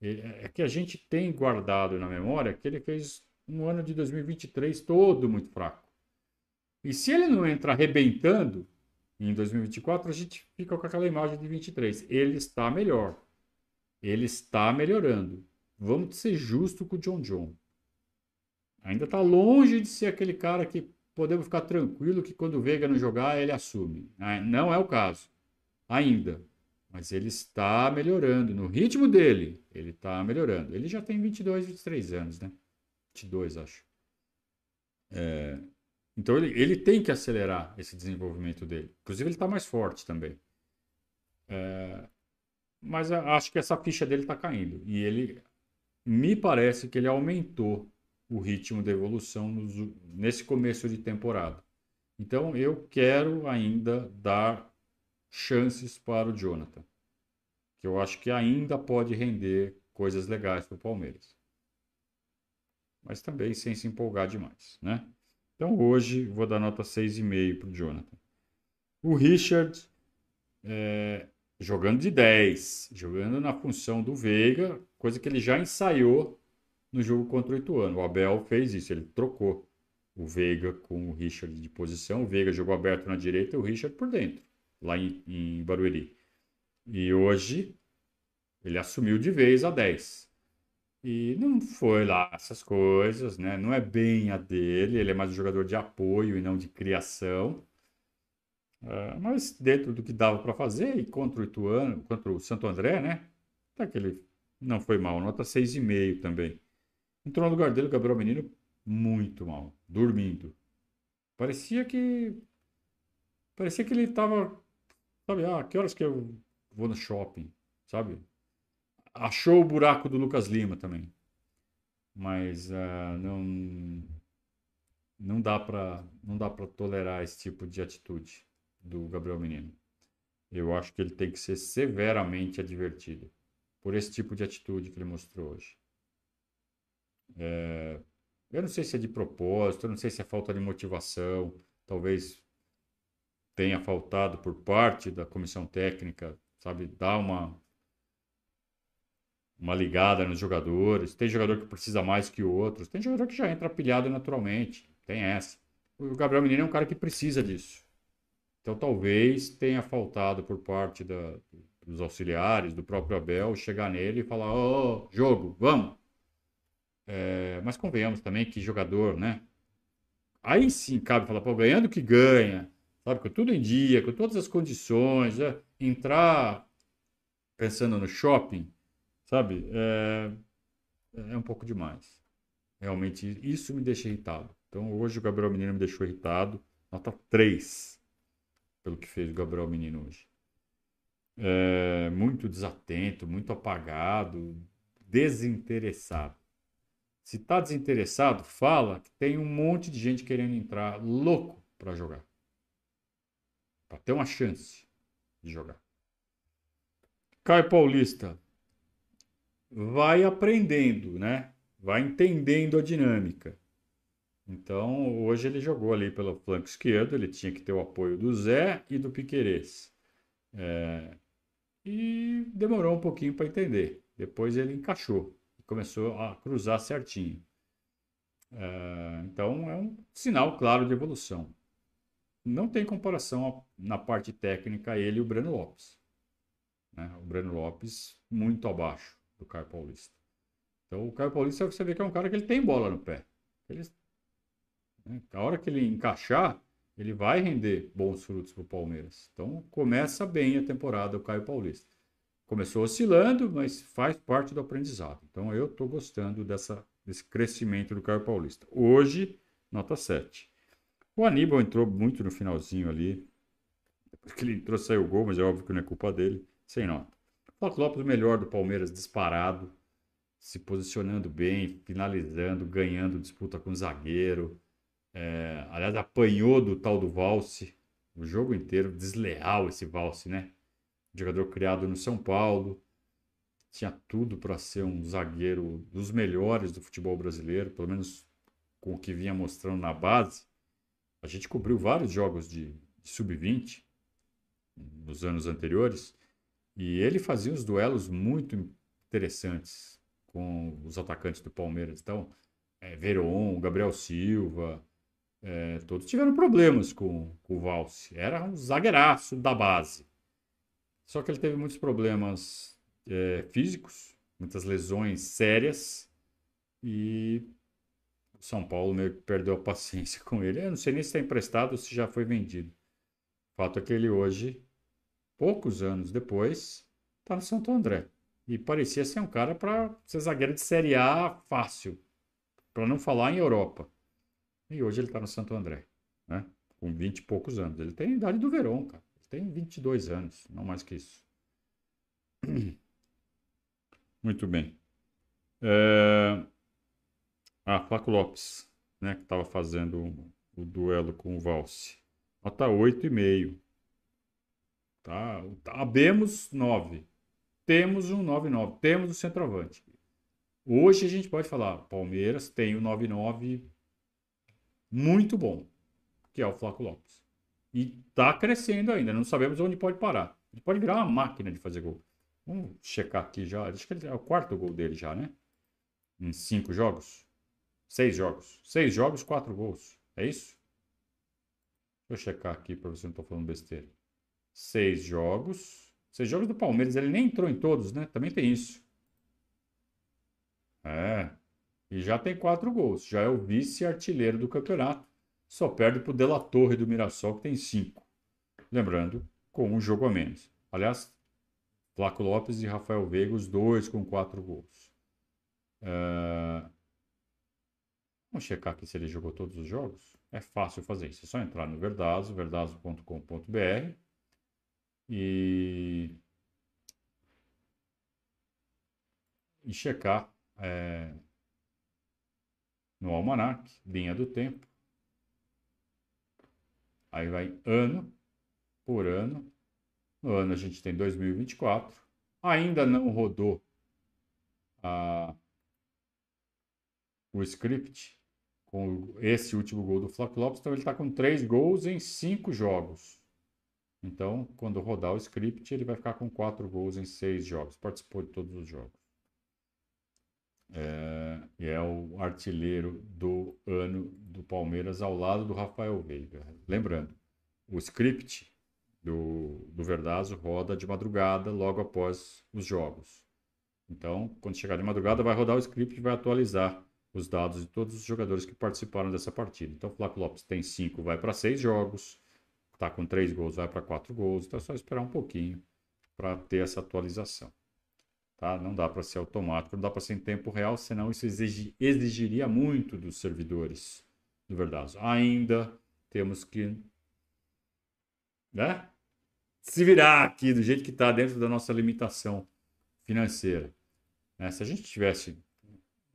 É, é que a gente tem guardado na memória que ele fez um ano de 2023 todo muito fraco. E se ele não entra arrebentando em 2024, a gente fica com aquela imagem de 23. Ele está melhor. Ele está melhorando. Vamos ser justos com o John John. Ainda está longe de ser aquele cara que podemos ficar tranquilo que quando o Veiga não jogar, ele assume. Ah, não é o caso. Ainda. Mas ele está melhorando. No ritmo dele, ele está melhorando. Ele já tem 22, 23 anos, né? 22, acho. É, então ele, ele tem que acelerar esse desenvolvimento dele. Inclusive, ele está mais forte também. É, mas acho que essa ficha dele está caindo. E ele me parece que ele aumentou o ritmo da evolução nos, nesse começo de temporada. Então eu quero ainda dar chances para o Jonathan, que eu acho que ainda pode render coisas legais para o Palmeiras. Mas também sem se empolgar demais, né? Então hoje vou dar nota 6,5 para o Jonathan. O Richard é, jogando de 10, jogando na função do Veiga, coisa que ele já ensaiou no jogo contra o Ituano. O Abel fez isso, ele trocou o Veiga com o Richard de posição. O Veiga jogou aberto na direita e o Richard por dentro, lá em, em Barueri. E hoje ele assumiu de vez a 10. E não foi lá essas coisas, né? Não é bem a dele, ele é mais um jogador de apoio e não de criação. Uh, mas dentro do que dava para fazer, e contra o Ituano, contra o Santo André, né? Até que ele não foi mal, nota 6,5 também. Entrou no lugar dele o Gabriel Menino muito mal, dormindo. Parecia que. Parecia que ele tava. Sabe, ah, que horas que eu vou no shopping, sabe? Achou o buraco do Lucas Lima também. Mas uh, não. Não dá para não dá para tolerar esse tipo de atitude do Gabriel Menino. Eu acho que ele tem que ser severamente advertido por esse tipo de atitude que ele mostrou hoje. É, eu não sei se é de propósito, eu não sei se é falta de motivação, talvez tenha faltado por parte da comissão técnica, sabe, dar uma uma ligada nos jogadores. Tem jogador que precisa mais que outros, tem jogador que já entra pilhado naturalmente, tem essa. O Gabriel Menino é um cara que precisa disso. Então talvez tenha faltado por parte da, dos auxiliares, do próprio Abel, chegar nele e falar: Ô, oh, jogo, vamos. É, mas convenhamos também que jogador, né? Aí sim cabe falar, pô, ganhando que ganha, sabe? Com tudo em dia, com todas as condições, né? entrar pensando no shopping, sabe? É, é um pouco demais. Realmente, isso me deixa irritado. Então, hoje o Gabriel Menino me deixou irritado. Nota 3, pelo que fez o Gabriel Menino hoje. É, muito desatento, muito apagado, desinteressado. Se está desinteressado, fala que tem um monte de gente querendo entrar louco para jogar. Para ter uma chance de jogar. Caio Paulista vai aprendendo, né? vai entendendo a dinâmica. Então, hoje ele jogou ali pelo flanco esquerdo, ele tinha que ter o apoio do Zé e do Piquerez. É, e demorou um pouquinho para entender. Depois ele encaixou começou a cruzar certinho. É, então, é um sinal claro de evolução. Não tem comparação na parte técnica ele e o Breno Lopes. Né? O Breno Lopes muito abaixo do Caio Paulista. Então, o Caio Paulista você vê que é um cara que ele tem bola no pé. Ele né? A hora que ele encaixar, ele vai render bons frutos para o Palmeiras. Então começa bem a temporada o Caio Paulista. Começou oscilando, mas faz parte do aprendizado. Então eu estou gostando dessa, desse crescimento do Caio Paulista. Hoje, nota 7. O Aníbal entrou muito no finalzinho ali. Que ele entrou, saiu o gol, mas é óbvio que não é culpa dele. Sem nota. Flávio Lopes, o melhor do Palmeiras, disparado. Se posicionando bem, finalizando, ganhando disputa com o zagueiro. É, aliás, apanhou do tal do Valse o jogo inteiro, desleal esse Valse, né? Jogador criado no São Paulo, tinha tudo para ser um zagueiro dos melhores do futebol brasileiro, pelo menos com o que vinha mostrando na base. A gente cobriu vários jogos de, de sub-20 nos anos anteriores e ele fazia os duelos muito interessantes com os atacantes do Palmeiras. Então, é, Veron, Gabriel Silva, é, todos tiveram problemas com, com o Valse. Era um zagueiraço da base. Só que ele teve muitos problemas é, físicos, muitas lesões sérias. E o São Paulo meio que perdeu a paciência com ele. Eu não sei nem se está emprestado ou se já foi vendido. O fato é que ele hoje, poucos anos depois, está no Santo André. E parecia ser um cara para ser zagueiro de Série A fácil. Para não falar em Europa. E hoje ele está no Santo André, né? Com 20 e poucos anos. Ele tem a idade do Verón, cara. Tem 22 anos, não mais que isso. Muito bem. É... Ah, Flaco Lopes, né? Que estava fazendo o, duelo com o Valse. Nota 8,5. Tá? Abemos 9. Temos um 9,9. Temos o centroavante. Hoje a gente pode falar, Palmeiras tem o 9,9 muito bom, que é o Flaco Lopes. E está crescendo ainda, não sabemos onde pode parar. Ele pode virar uma máquina de fazer gol. Vamos checar aqui já. Acho que é o quarto gol dele já, né? Em cinco jogos. Seis jogos. Seis jogos, quatro gols. É isso? Deixa eu checar aqui para eu não estou falando besteira. Seis jogos. Seis jogos do Palmeiras. Ele nem entrou em todos, né? Também tem isso. É. E já tem quatro gols. Já é o vice-artilheiro do campeonato. Só perde para o Della Torre do Mirassol, que tem cinco. Lembrando, com um jogo a menos. Aliás, Flaco Lopes e Rafael Veiga, os dois com quatro gols. Uh... Vamos checar aqui se ele jogou todos os jogos. É fácil fazer isso. É só entrar no Verdazo, verdazo.com.br e... e checar é no almanac, linha do tempo. Aí vai ano por ano. No ano a gente tem 2024. Ainda não rodou a, o script com esse último gol do Flávio Lopes. Então ele está com três gols em cinco jogos. Então, quando rodar o script, ele vai ficar com quatro gols em seis jogos. Participou de todos os jogos é, é o artilheiro do ano do Palmeiras ao lado do Rafael Veiga. Lembrando, o script do, do Verdazo roda de madrugada logo após os jogos. Então, quando chegar de madrugada, vai rodar o script e vai atualizar os dados de todos os jogadores que participaram dessa partida. Então, o Flávio Lopes tem cinco, vai para seis jogos, está com três gols, vai para quatro gols. Então, é só esperar um pouquinho para ter essa atualização. Tá? Não dá para ser automático, não dá para ser em tempo real, senão isso exigi, exigiria muito dos servidores do Verdazo. Ainda temos que né? se virar aqui do jeito que está dentro da nossa limitação financeira. Né? Se a gente tivesse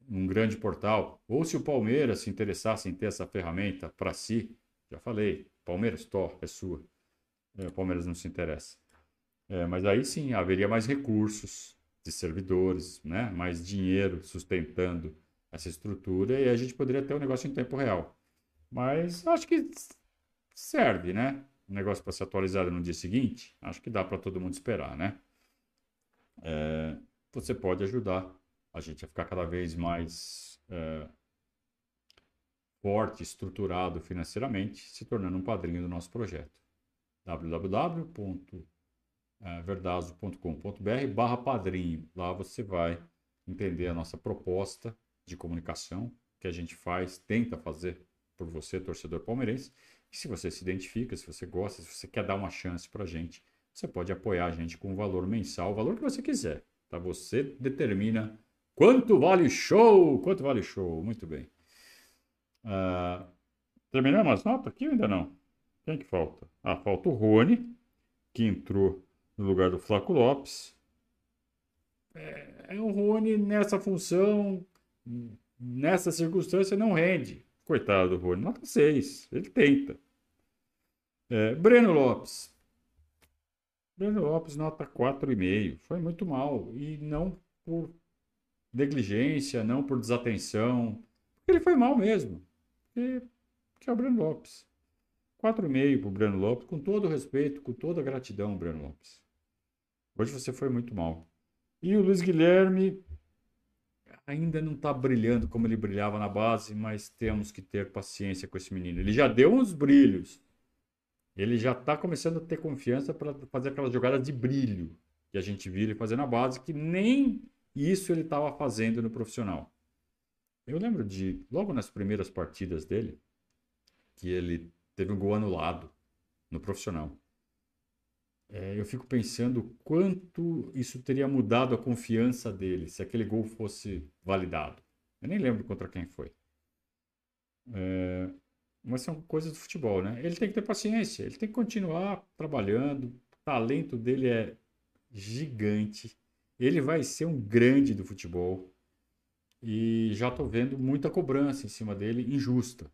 um grande portal, ou se o Palmeiras se interessasse em ter essa ferramenta para si, já falei, Palmeiras, to, é sua. É, o Palmeiras não se interessa. É, mas aí sim haveria mais recursos de servidores, né? mais dinheiro sustentando essa estrutura e a gente poderia ter um negócio em tempo real. Mas acho que serve, né? Um negócio para ser atualizado no dia seguinte, acho que dá para todo mundo esperar, né? É, você pode ajudar a gente a ficar cada vez mais é, forte, estruturado financeiramente, se tornando um padrinho do nosso projeto. www.verdazo.com.br barra padrinho. Lá você vai entender a nossa proposta de comunicação que a gente faz, tenta fazer por você, torcedor palmeirense. E se você se identifica, se você gosta, se você quer dar uma chance para a gente, você pode apoiar a gente com um valor mensal, o valor que você quiser. Tá? Você determina quanto vale o show, quanto vale o show. Muito bem. Uh, terminamos as notas aqui ainda não? Quem que falta? Ah, falta o Rony, que entrou no lugar do Flaco Lopes. É, é o Rony nessa função, nessa circunstância, não rende. Coitado do Rony, nota 6. Ele tenta. É, Breno Lopes. Breno Lopes, nota 4,5. Foi muito mal. E não por negligência, não por desatenção. Ele foi mal mesmo. Que, que é o Breno Lopes. 4,5 para o Breno Lopes, com todo o respeito, com toda a gratidão, Breno Lopes. Hoje você foi muito mal. E o Luiz Guilherme, ainda não está brilhando como ele brilhava na base, mas temos que ter paciência com esse menino. Ele já deu uns brilhos. Ele já está começando a ter confiança para fazer aquelas jogadas de brilho que a gente viu ele fazer na base, que nem isso ele estava fazendo no profissional. Eu lembro de, logo nas primeiras partidas dele, que ele teve um gol anulado no profissional é, eu fico pensando quanto isso teria mudado a confiança dele se aquele gol fosse validado. Eu nem lembro contra quem foi. É, mas são coisas do futebol, né? Ele tem que ter paciência, ele tem que continuar trabalhando. O talento dele é gigante. Ele vai ser um grande do futebol. E já estou vendo muita cobrança em cima dele, injusta.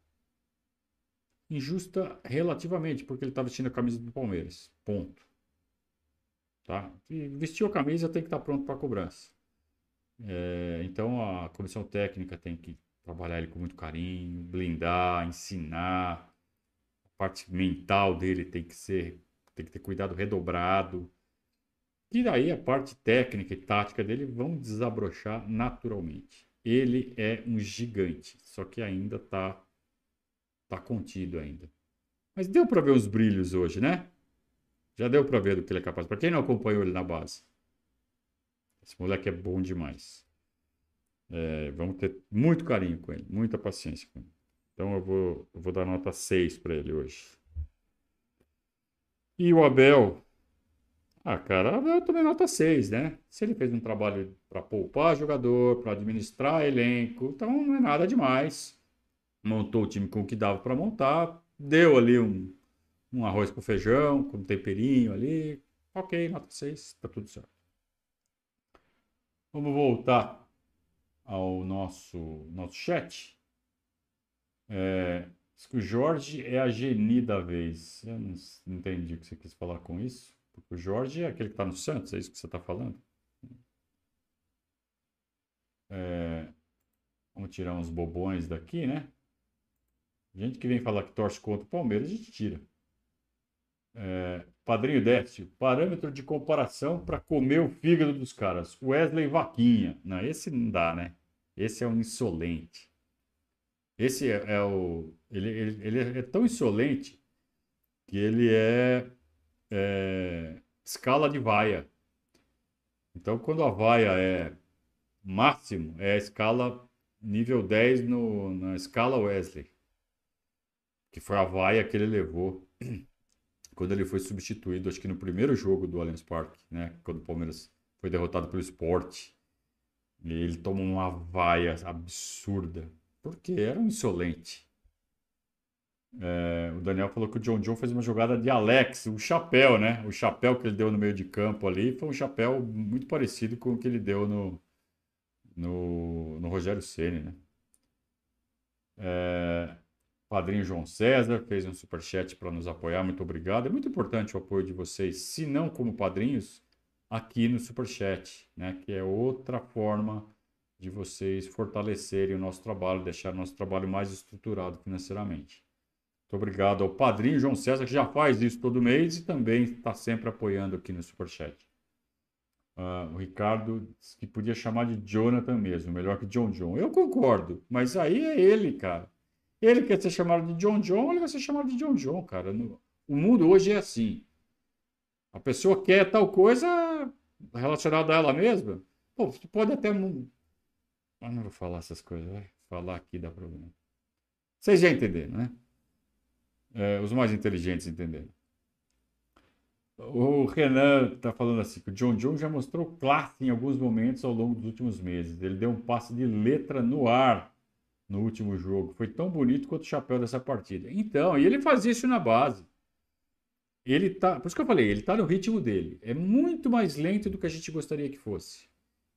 Injusta relativamente, porque ele está vestindo a camisa do Palmeiras. Ponto. Tá? E vestiu a camisa tem que estar pronto para cobrança. É, então a comissão técnica tem que trabalhar ele com muito carinho, blindar, ensinar. A parte mental dele tem que ser, tem que ter cuidado redobrado. E daí a parte técnica e tática dele vão desabrochar naturalmente. Ele é um gigante, só que ainda está tá contido ainda. Mas deu para ver os brilhos hoje, né? Já deu para ver do que ele é capaz. Para quem não acompanhou ele na base. Esse moleque é bom demais. É, vamos ter muito carinho com ele, muita paciência com ele. Então eu vou, eu vou dar nota 6 para ele hoje. E o Abel. Ah, cara, o Abel também nota 6, né? Se ele fez um trabalho para poupar jogador, para administrar elenco, então não é nada demais. Montou o time com o que dava para montar, deu ali um, um arroz com feijão, com temperinho ali. Ok, nota 6, tá tudo certo. Vamos voltar ao nosso, nosso chat. É, que o Jorge é a geni da vez. Eu não, não entendi o que você quis falar com isso. Porque o Jorge é aquele que está no Santos, é isso que você está falando? É, vamos tirar uns bobões daqui, né? Gente que vem falar que torce contra o Palmeiras, a gente tira. É, padrinho Décio, parâmetro de comparação para comer o fígado dos caras. Wesley Vaquinha. Não, esse não dá, né? Esse é um insolente. Esse é, é o. Ele, ele, ele, é tão insolente que ele é, é escala de vaia. Então, quando a vaia é máximo, é a escala nível 10 no, na escala Wesley. Que foi a vaia que ele levou quando ele foi substituído, acho que no primeiro jogo do Allianz Parque, né? Quando o Palmeiras foi derrotado pelo Sport. Ele tomou uma vaia absurda, porque era um insolente. É, o Daniel falou que o John John fez uma jogada de Alex, o chapéu, né? O chapéu que ele deu no meio de campo ali foi um chapéu muito parecido com o que ele deu no, no, no Rogério Ceni, né? É, Padrinho João César fez um superchat para nos apoiar, muito obrigado. É muito importante o apoio de vocês, se não como padrinhos, aqui no superchat, né? Que é outra forma de vocês fortalecerem o nosso trabalho, deixar o nosso trabalho mais estruturado financeiramente. Muito obrigado ao padrinho João César, que já faz isso todo mês e também está sempre apoiando aqui no Superchat. Uh, o Ricardo disse que podia chamar de Jonathan mesmo, melhor que John John. Eu concordo, mas aí é ele, cara. Ele quer ser chamado de John John, ele vai ser chamado de John John, cara. O mundo hoje é assim. A pessoa quer tal coisa relacionada a ela mesma. Pô, você pode até. Ah, não vou falar essas coisas, vai. Falar aqui dá problema. Vocês já entenderam, né? É, os mais inteligentes entenderam. O Renan está falando assim que o John John já mostrou classe em alguns momentos ao longo dos últimos meses. Ele deu um passe de letra no ar no último jogo. Foi tão bonito quanto o chapéu dessa partida. Então, e ele fazia isso na base. Ele tá, por isso que eu falei, ele está no ritmo dele. É muito mais lento do que a gente gostaria que fosse.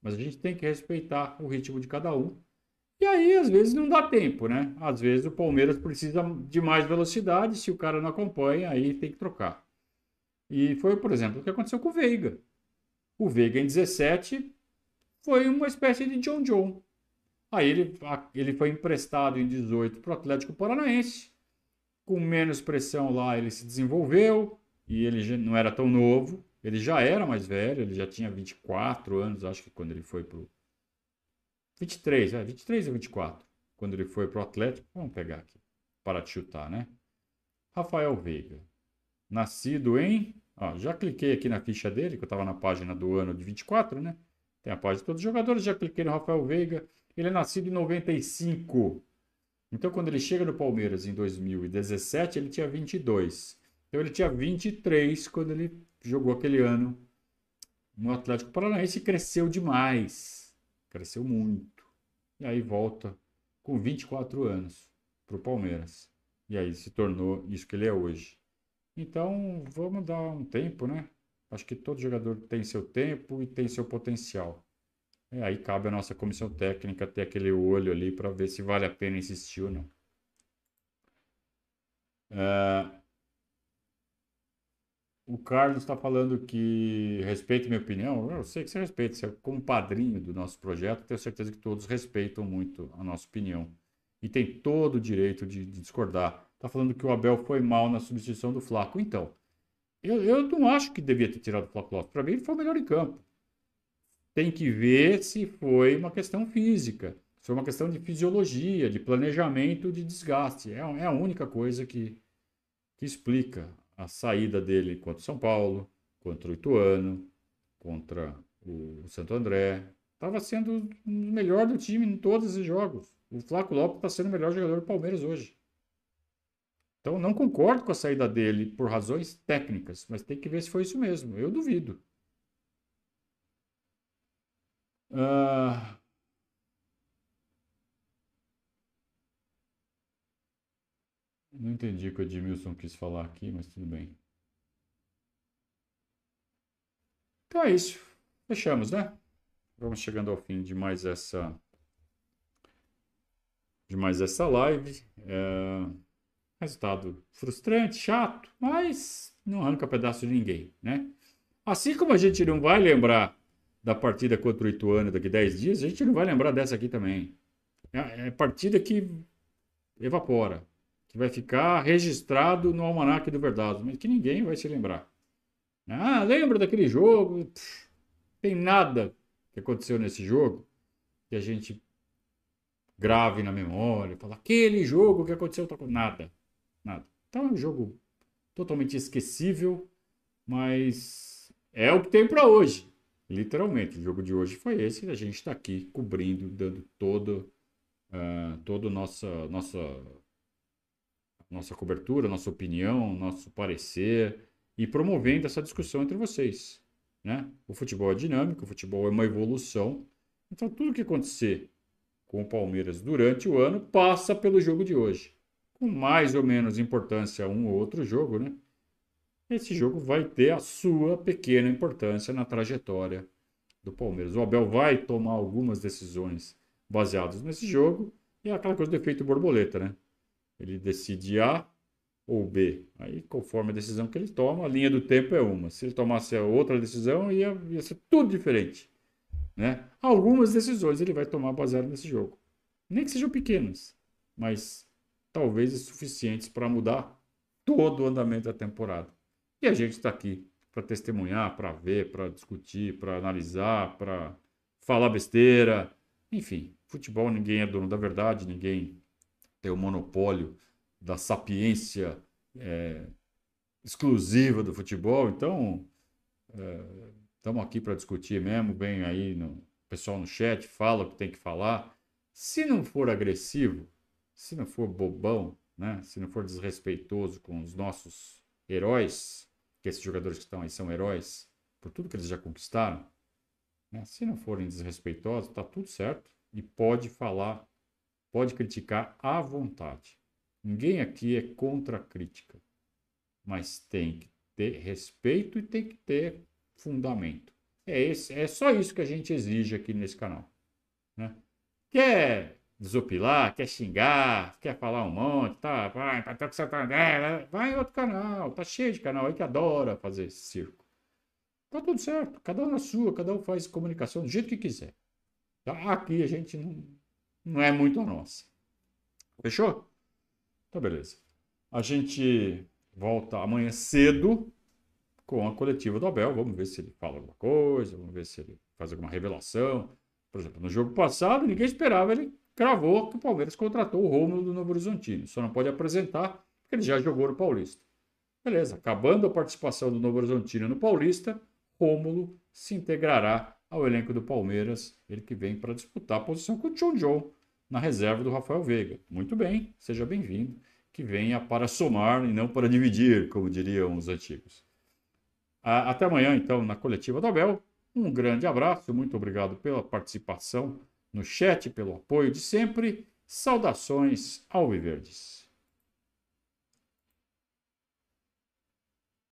Mas a gente tem que respeitar o ritmo de cada um. E aí, às vezes, não dá tempo, né? Às vezes o Palmeiras precisa de mais velocidade. Se o cara não acompanha, aí tem que trocar. E foi, por exemplo, o que aconteceu com o Veiga. O Veiga em 17 foi uma espécie de John John. Aí ele, ele foi emprestado em 18 para o Atlético Paranaense. Com menos pressão lá, ele se desenvolveu e ele não era tão novo. Ele já era mais velho, ele já tinha 24 anos, acho que quando ele foi para o. 23, é, 23 ou 24, quando ele foi para o Atlético. Vamos pegar aqui, para te chutar, né? Rafael Veiga, nascido em. Ó, já cliquei aqui na ficha dele, que eu estava na página do ano de 24, né? Tem a página de todos os jogadores, já cliquei no Rafael Veiga. Ele é nascido em 95. Então, quando ele chega no Palmeiras em 2017, ele tinha 22. Então, ele tinha 23 quando ele jogou aquele ano no Atlético Paranaense e cresceu demais. Cresceu muito. E aí volta com 24 anos para o Palmeiras. E aí se tornou isso que ele é hoje. Então, vamos dar um tempo, né? Acho que todo jogador tem seu tempo e tem seu potencial. E aí cabe a nossa comissão técnica ter aquele olho ali para ver se vale a pena insistir ou não. É... O Carlos está falando que respeita minha opinião. Eu sei que você respeita. Você é como padrinho do nosso projeto, tenho certeza que todos respeitam muito a nossa opinião. E tem todo o direito de, de discordar. Tá falando que o Abel foi mal na substituição do Flaco. Então, eu, eu não acho que devia ter tirado o Flaco Lopes. Para mim, ele foi o melhor em campo. Tem que ver se foi uma questão física, se foi uma questão de fisiologia, de planejamento de desgaste. É, é a única coisa que, que explica a saída dele contra o São Paulo, contra o Ituano, contra o Santo André. Estava sendo o melhor do time em todos os jogos. O Flaco Lopes está sendo o melhor jogador do Palmeiras hoje. Então, não concordo com a saída dele por razões técnicas, mas tem que ver se foi isso mesmo. Eu duvido. Uh... Não entendi o que o Edmilson quis falar aqui, mas tudo bem. Então é isso. Fechamos, né? Vamos chegando ao fim de mais essa de mais essa live. É... Resultado frustrante, chato, mas não arranca pedaço de ninguém, né? Assim como a gente não vai lembrar da partida contra o Ituano daqui 10 dias, a gente não vai lembrar dessa aqui também. É, é partida que evapora, que vai ficar registrado no almanaque do Verdado, mas que ninguém vai se lembrar. Ah, lembra daquele jogo? Pff, tem nada que aconteceu nesse jogo que a gente grave na memória, fala aquele jogo que aconteceu, nada. Nada. Então é um jogo totalmente esquecível, mas é o que tem para hoje. Literalmente, o jogo de hoje foi esse. A gente está aqui cobrindo, dando todo, uh, toda nossa, nossa, nossa cobertura, nossa opinião, nosso parecer e promovendo essa discussão entre vocês. Né? O futebol é dinâmico, o futebol é uma evolução. Então, tudo que acontecer com o Palmeiras durante o ano passa pelo jogo de hoje com mais ou menos importância um ou outro jogo, né? Esse jogo vai ter a sua pequena importância na trajetória do Palmeiras. O Abel vai tomar algumas decisões baseadas nesse jogo e é aquela coisa do efeito borboleta, né? Ele decide A ou B. Aí, conforme a decisão que ele toma, a linha do tempo é uma. Se ele tomasse outra decisão, ia, ia ser tudo diferente. Né? Algumas decisões ele vai tomar baseado nesse jogo. Nem que sejam pequenas, mas talvez suficientes para mudar todo o andamento da temporada. E a gente está aqui para testemunhar, para ver, para discutir, para analisar, para falar besteira. Enfim, futebol ninguém é dono da verdade, ninguém tem o monopólio da sapiência é, exclusiva do futebol. Então, estamos é, aqui para discutir mesmo. Vem aí no pessoal no chat, fala o que tem que falar. Se não for agressivo, se não for bobão, né? se não for desrespeitoso com os nossos heróis, esses jogadores que estão aí são heróis por tudo que eles já conquistaram, né? se não forem desrespeitosos, está tudo certo e pode falar, pode criticar à vontade. Ninguém aqui é contra a crítica, mas tem que ter respeito e tem que ter fundamento. É, esse, é só isso que a gente exige aqui nesse canal. Né? Quer desopilar, quer xingar, quer falar um monte, tá, vai, tá, tá, tá, vai em outro canal, tá cheio de canal aí que adora fazer esse circo. Tá tudo certo, cada um na sua, cada um faz comunicação do jeito que quiser. Tá? Aqui a gente não, não é muito a nossa. Fechou? Então, beleza. A gente volta amanhã cedo com a coletiva do Abel. Vamos ver se ele fala alguma coisa, vamos ver se ele faz alguma revelação. Por exemplo, no jogo passado, ninguém esperava, ele cravou que o Palmeiras contratou o Rômulo do Novo Horizontino. Só não pode apresentar porque ele já jogou no Paulista. Beleza, acabando a participação do Novo Horizontino no Paulista, Rômulo se integrará ao elenco do Palmeiras, ele que vem para disputar a posição com o John John na reserva do Rafael Veiga. Muito bem, seja bem-vindo, que venha para somar e não para dividir, como diriam os antigos. Até amanhã, então, na coletiva do Abel. Um grande abraço, muito obrigado pela participação no chat, pelo apoio de sempre. Saudações ao Viverdes.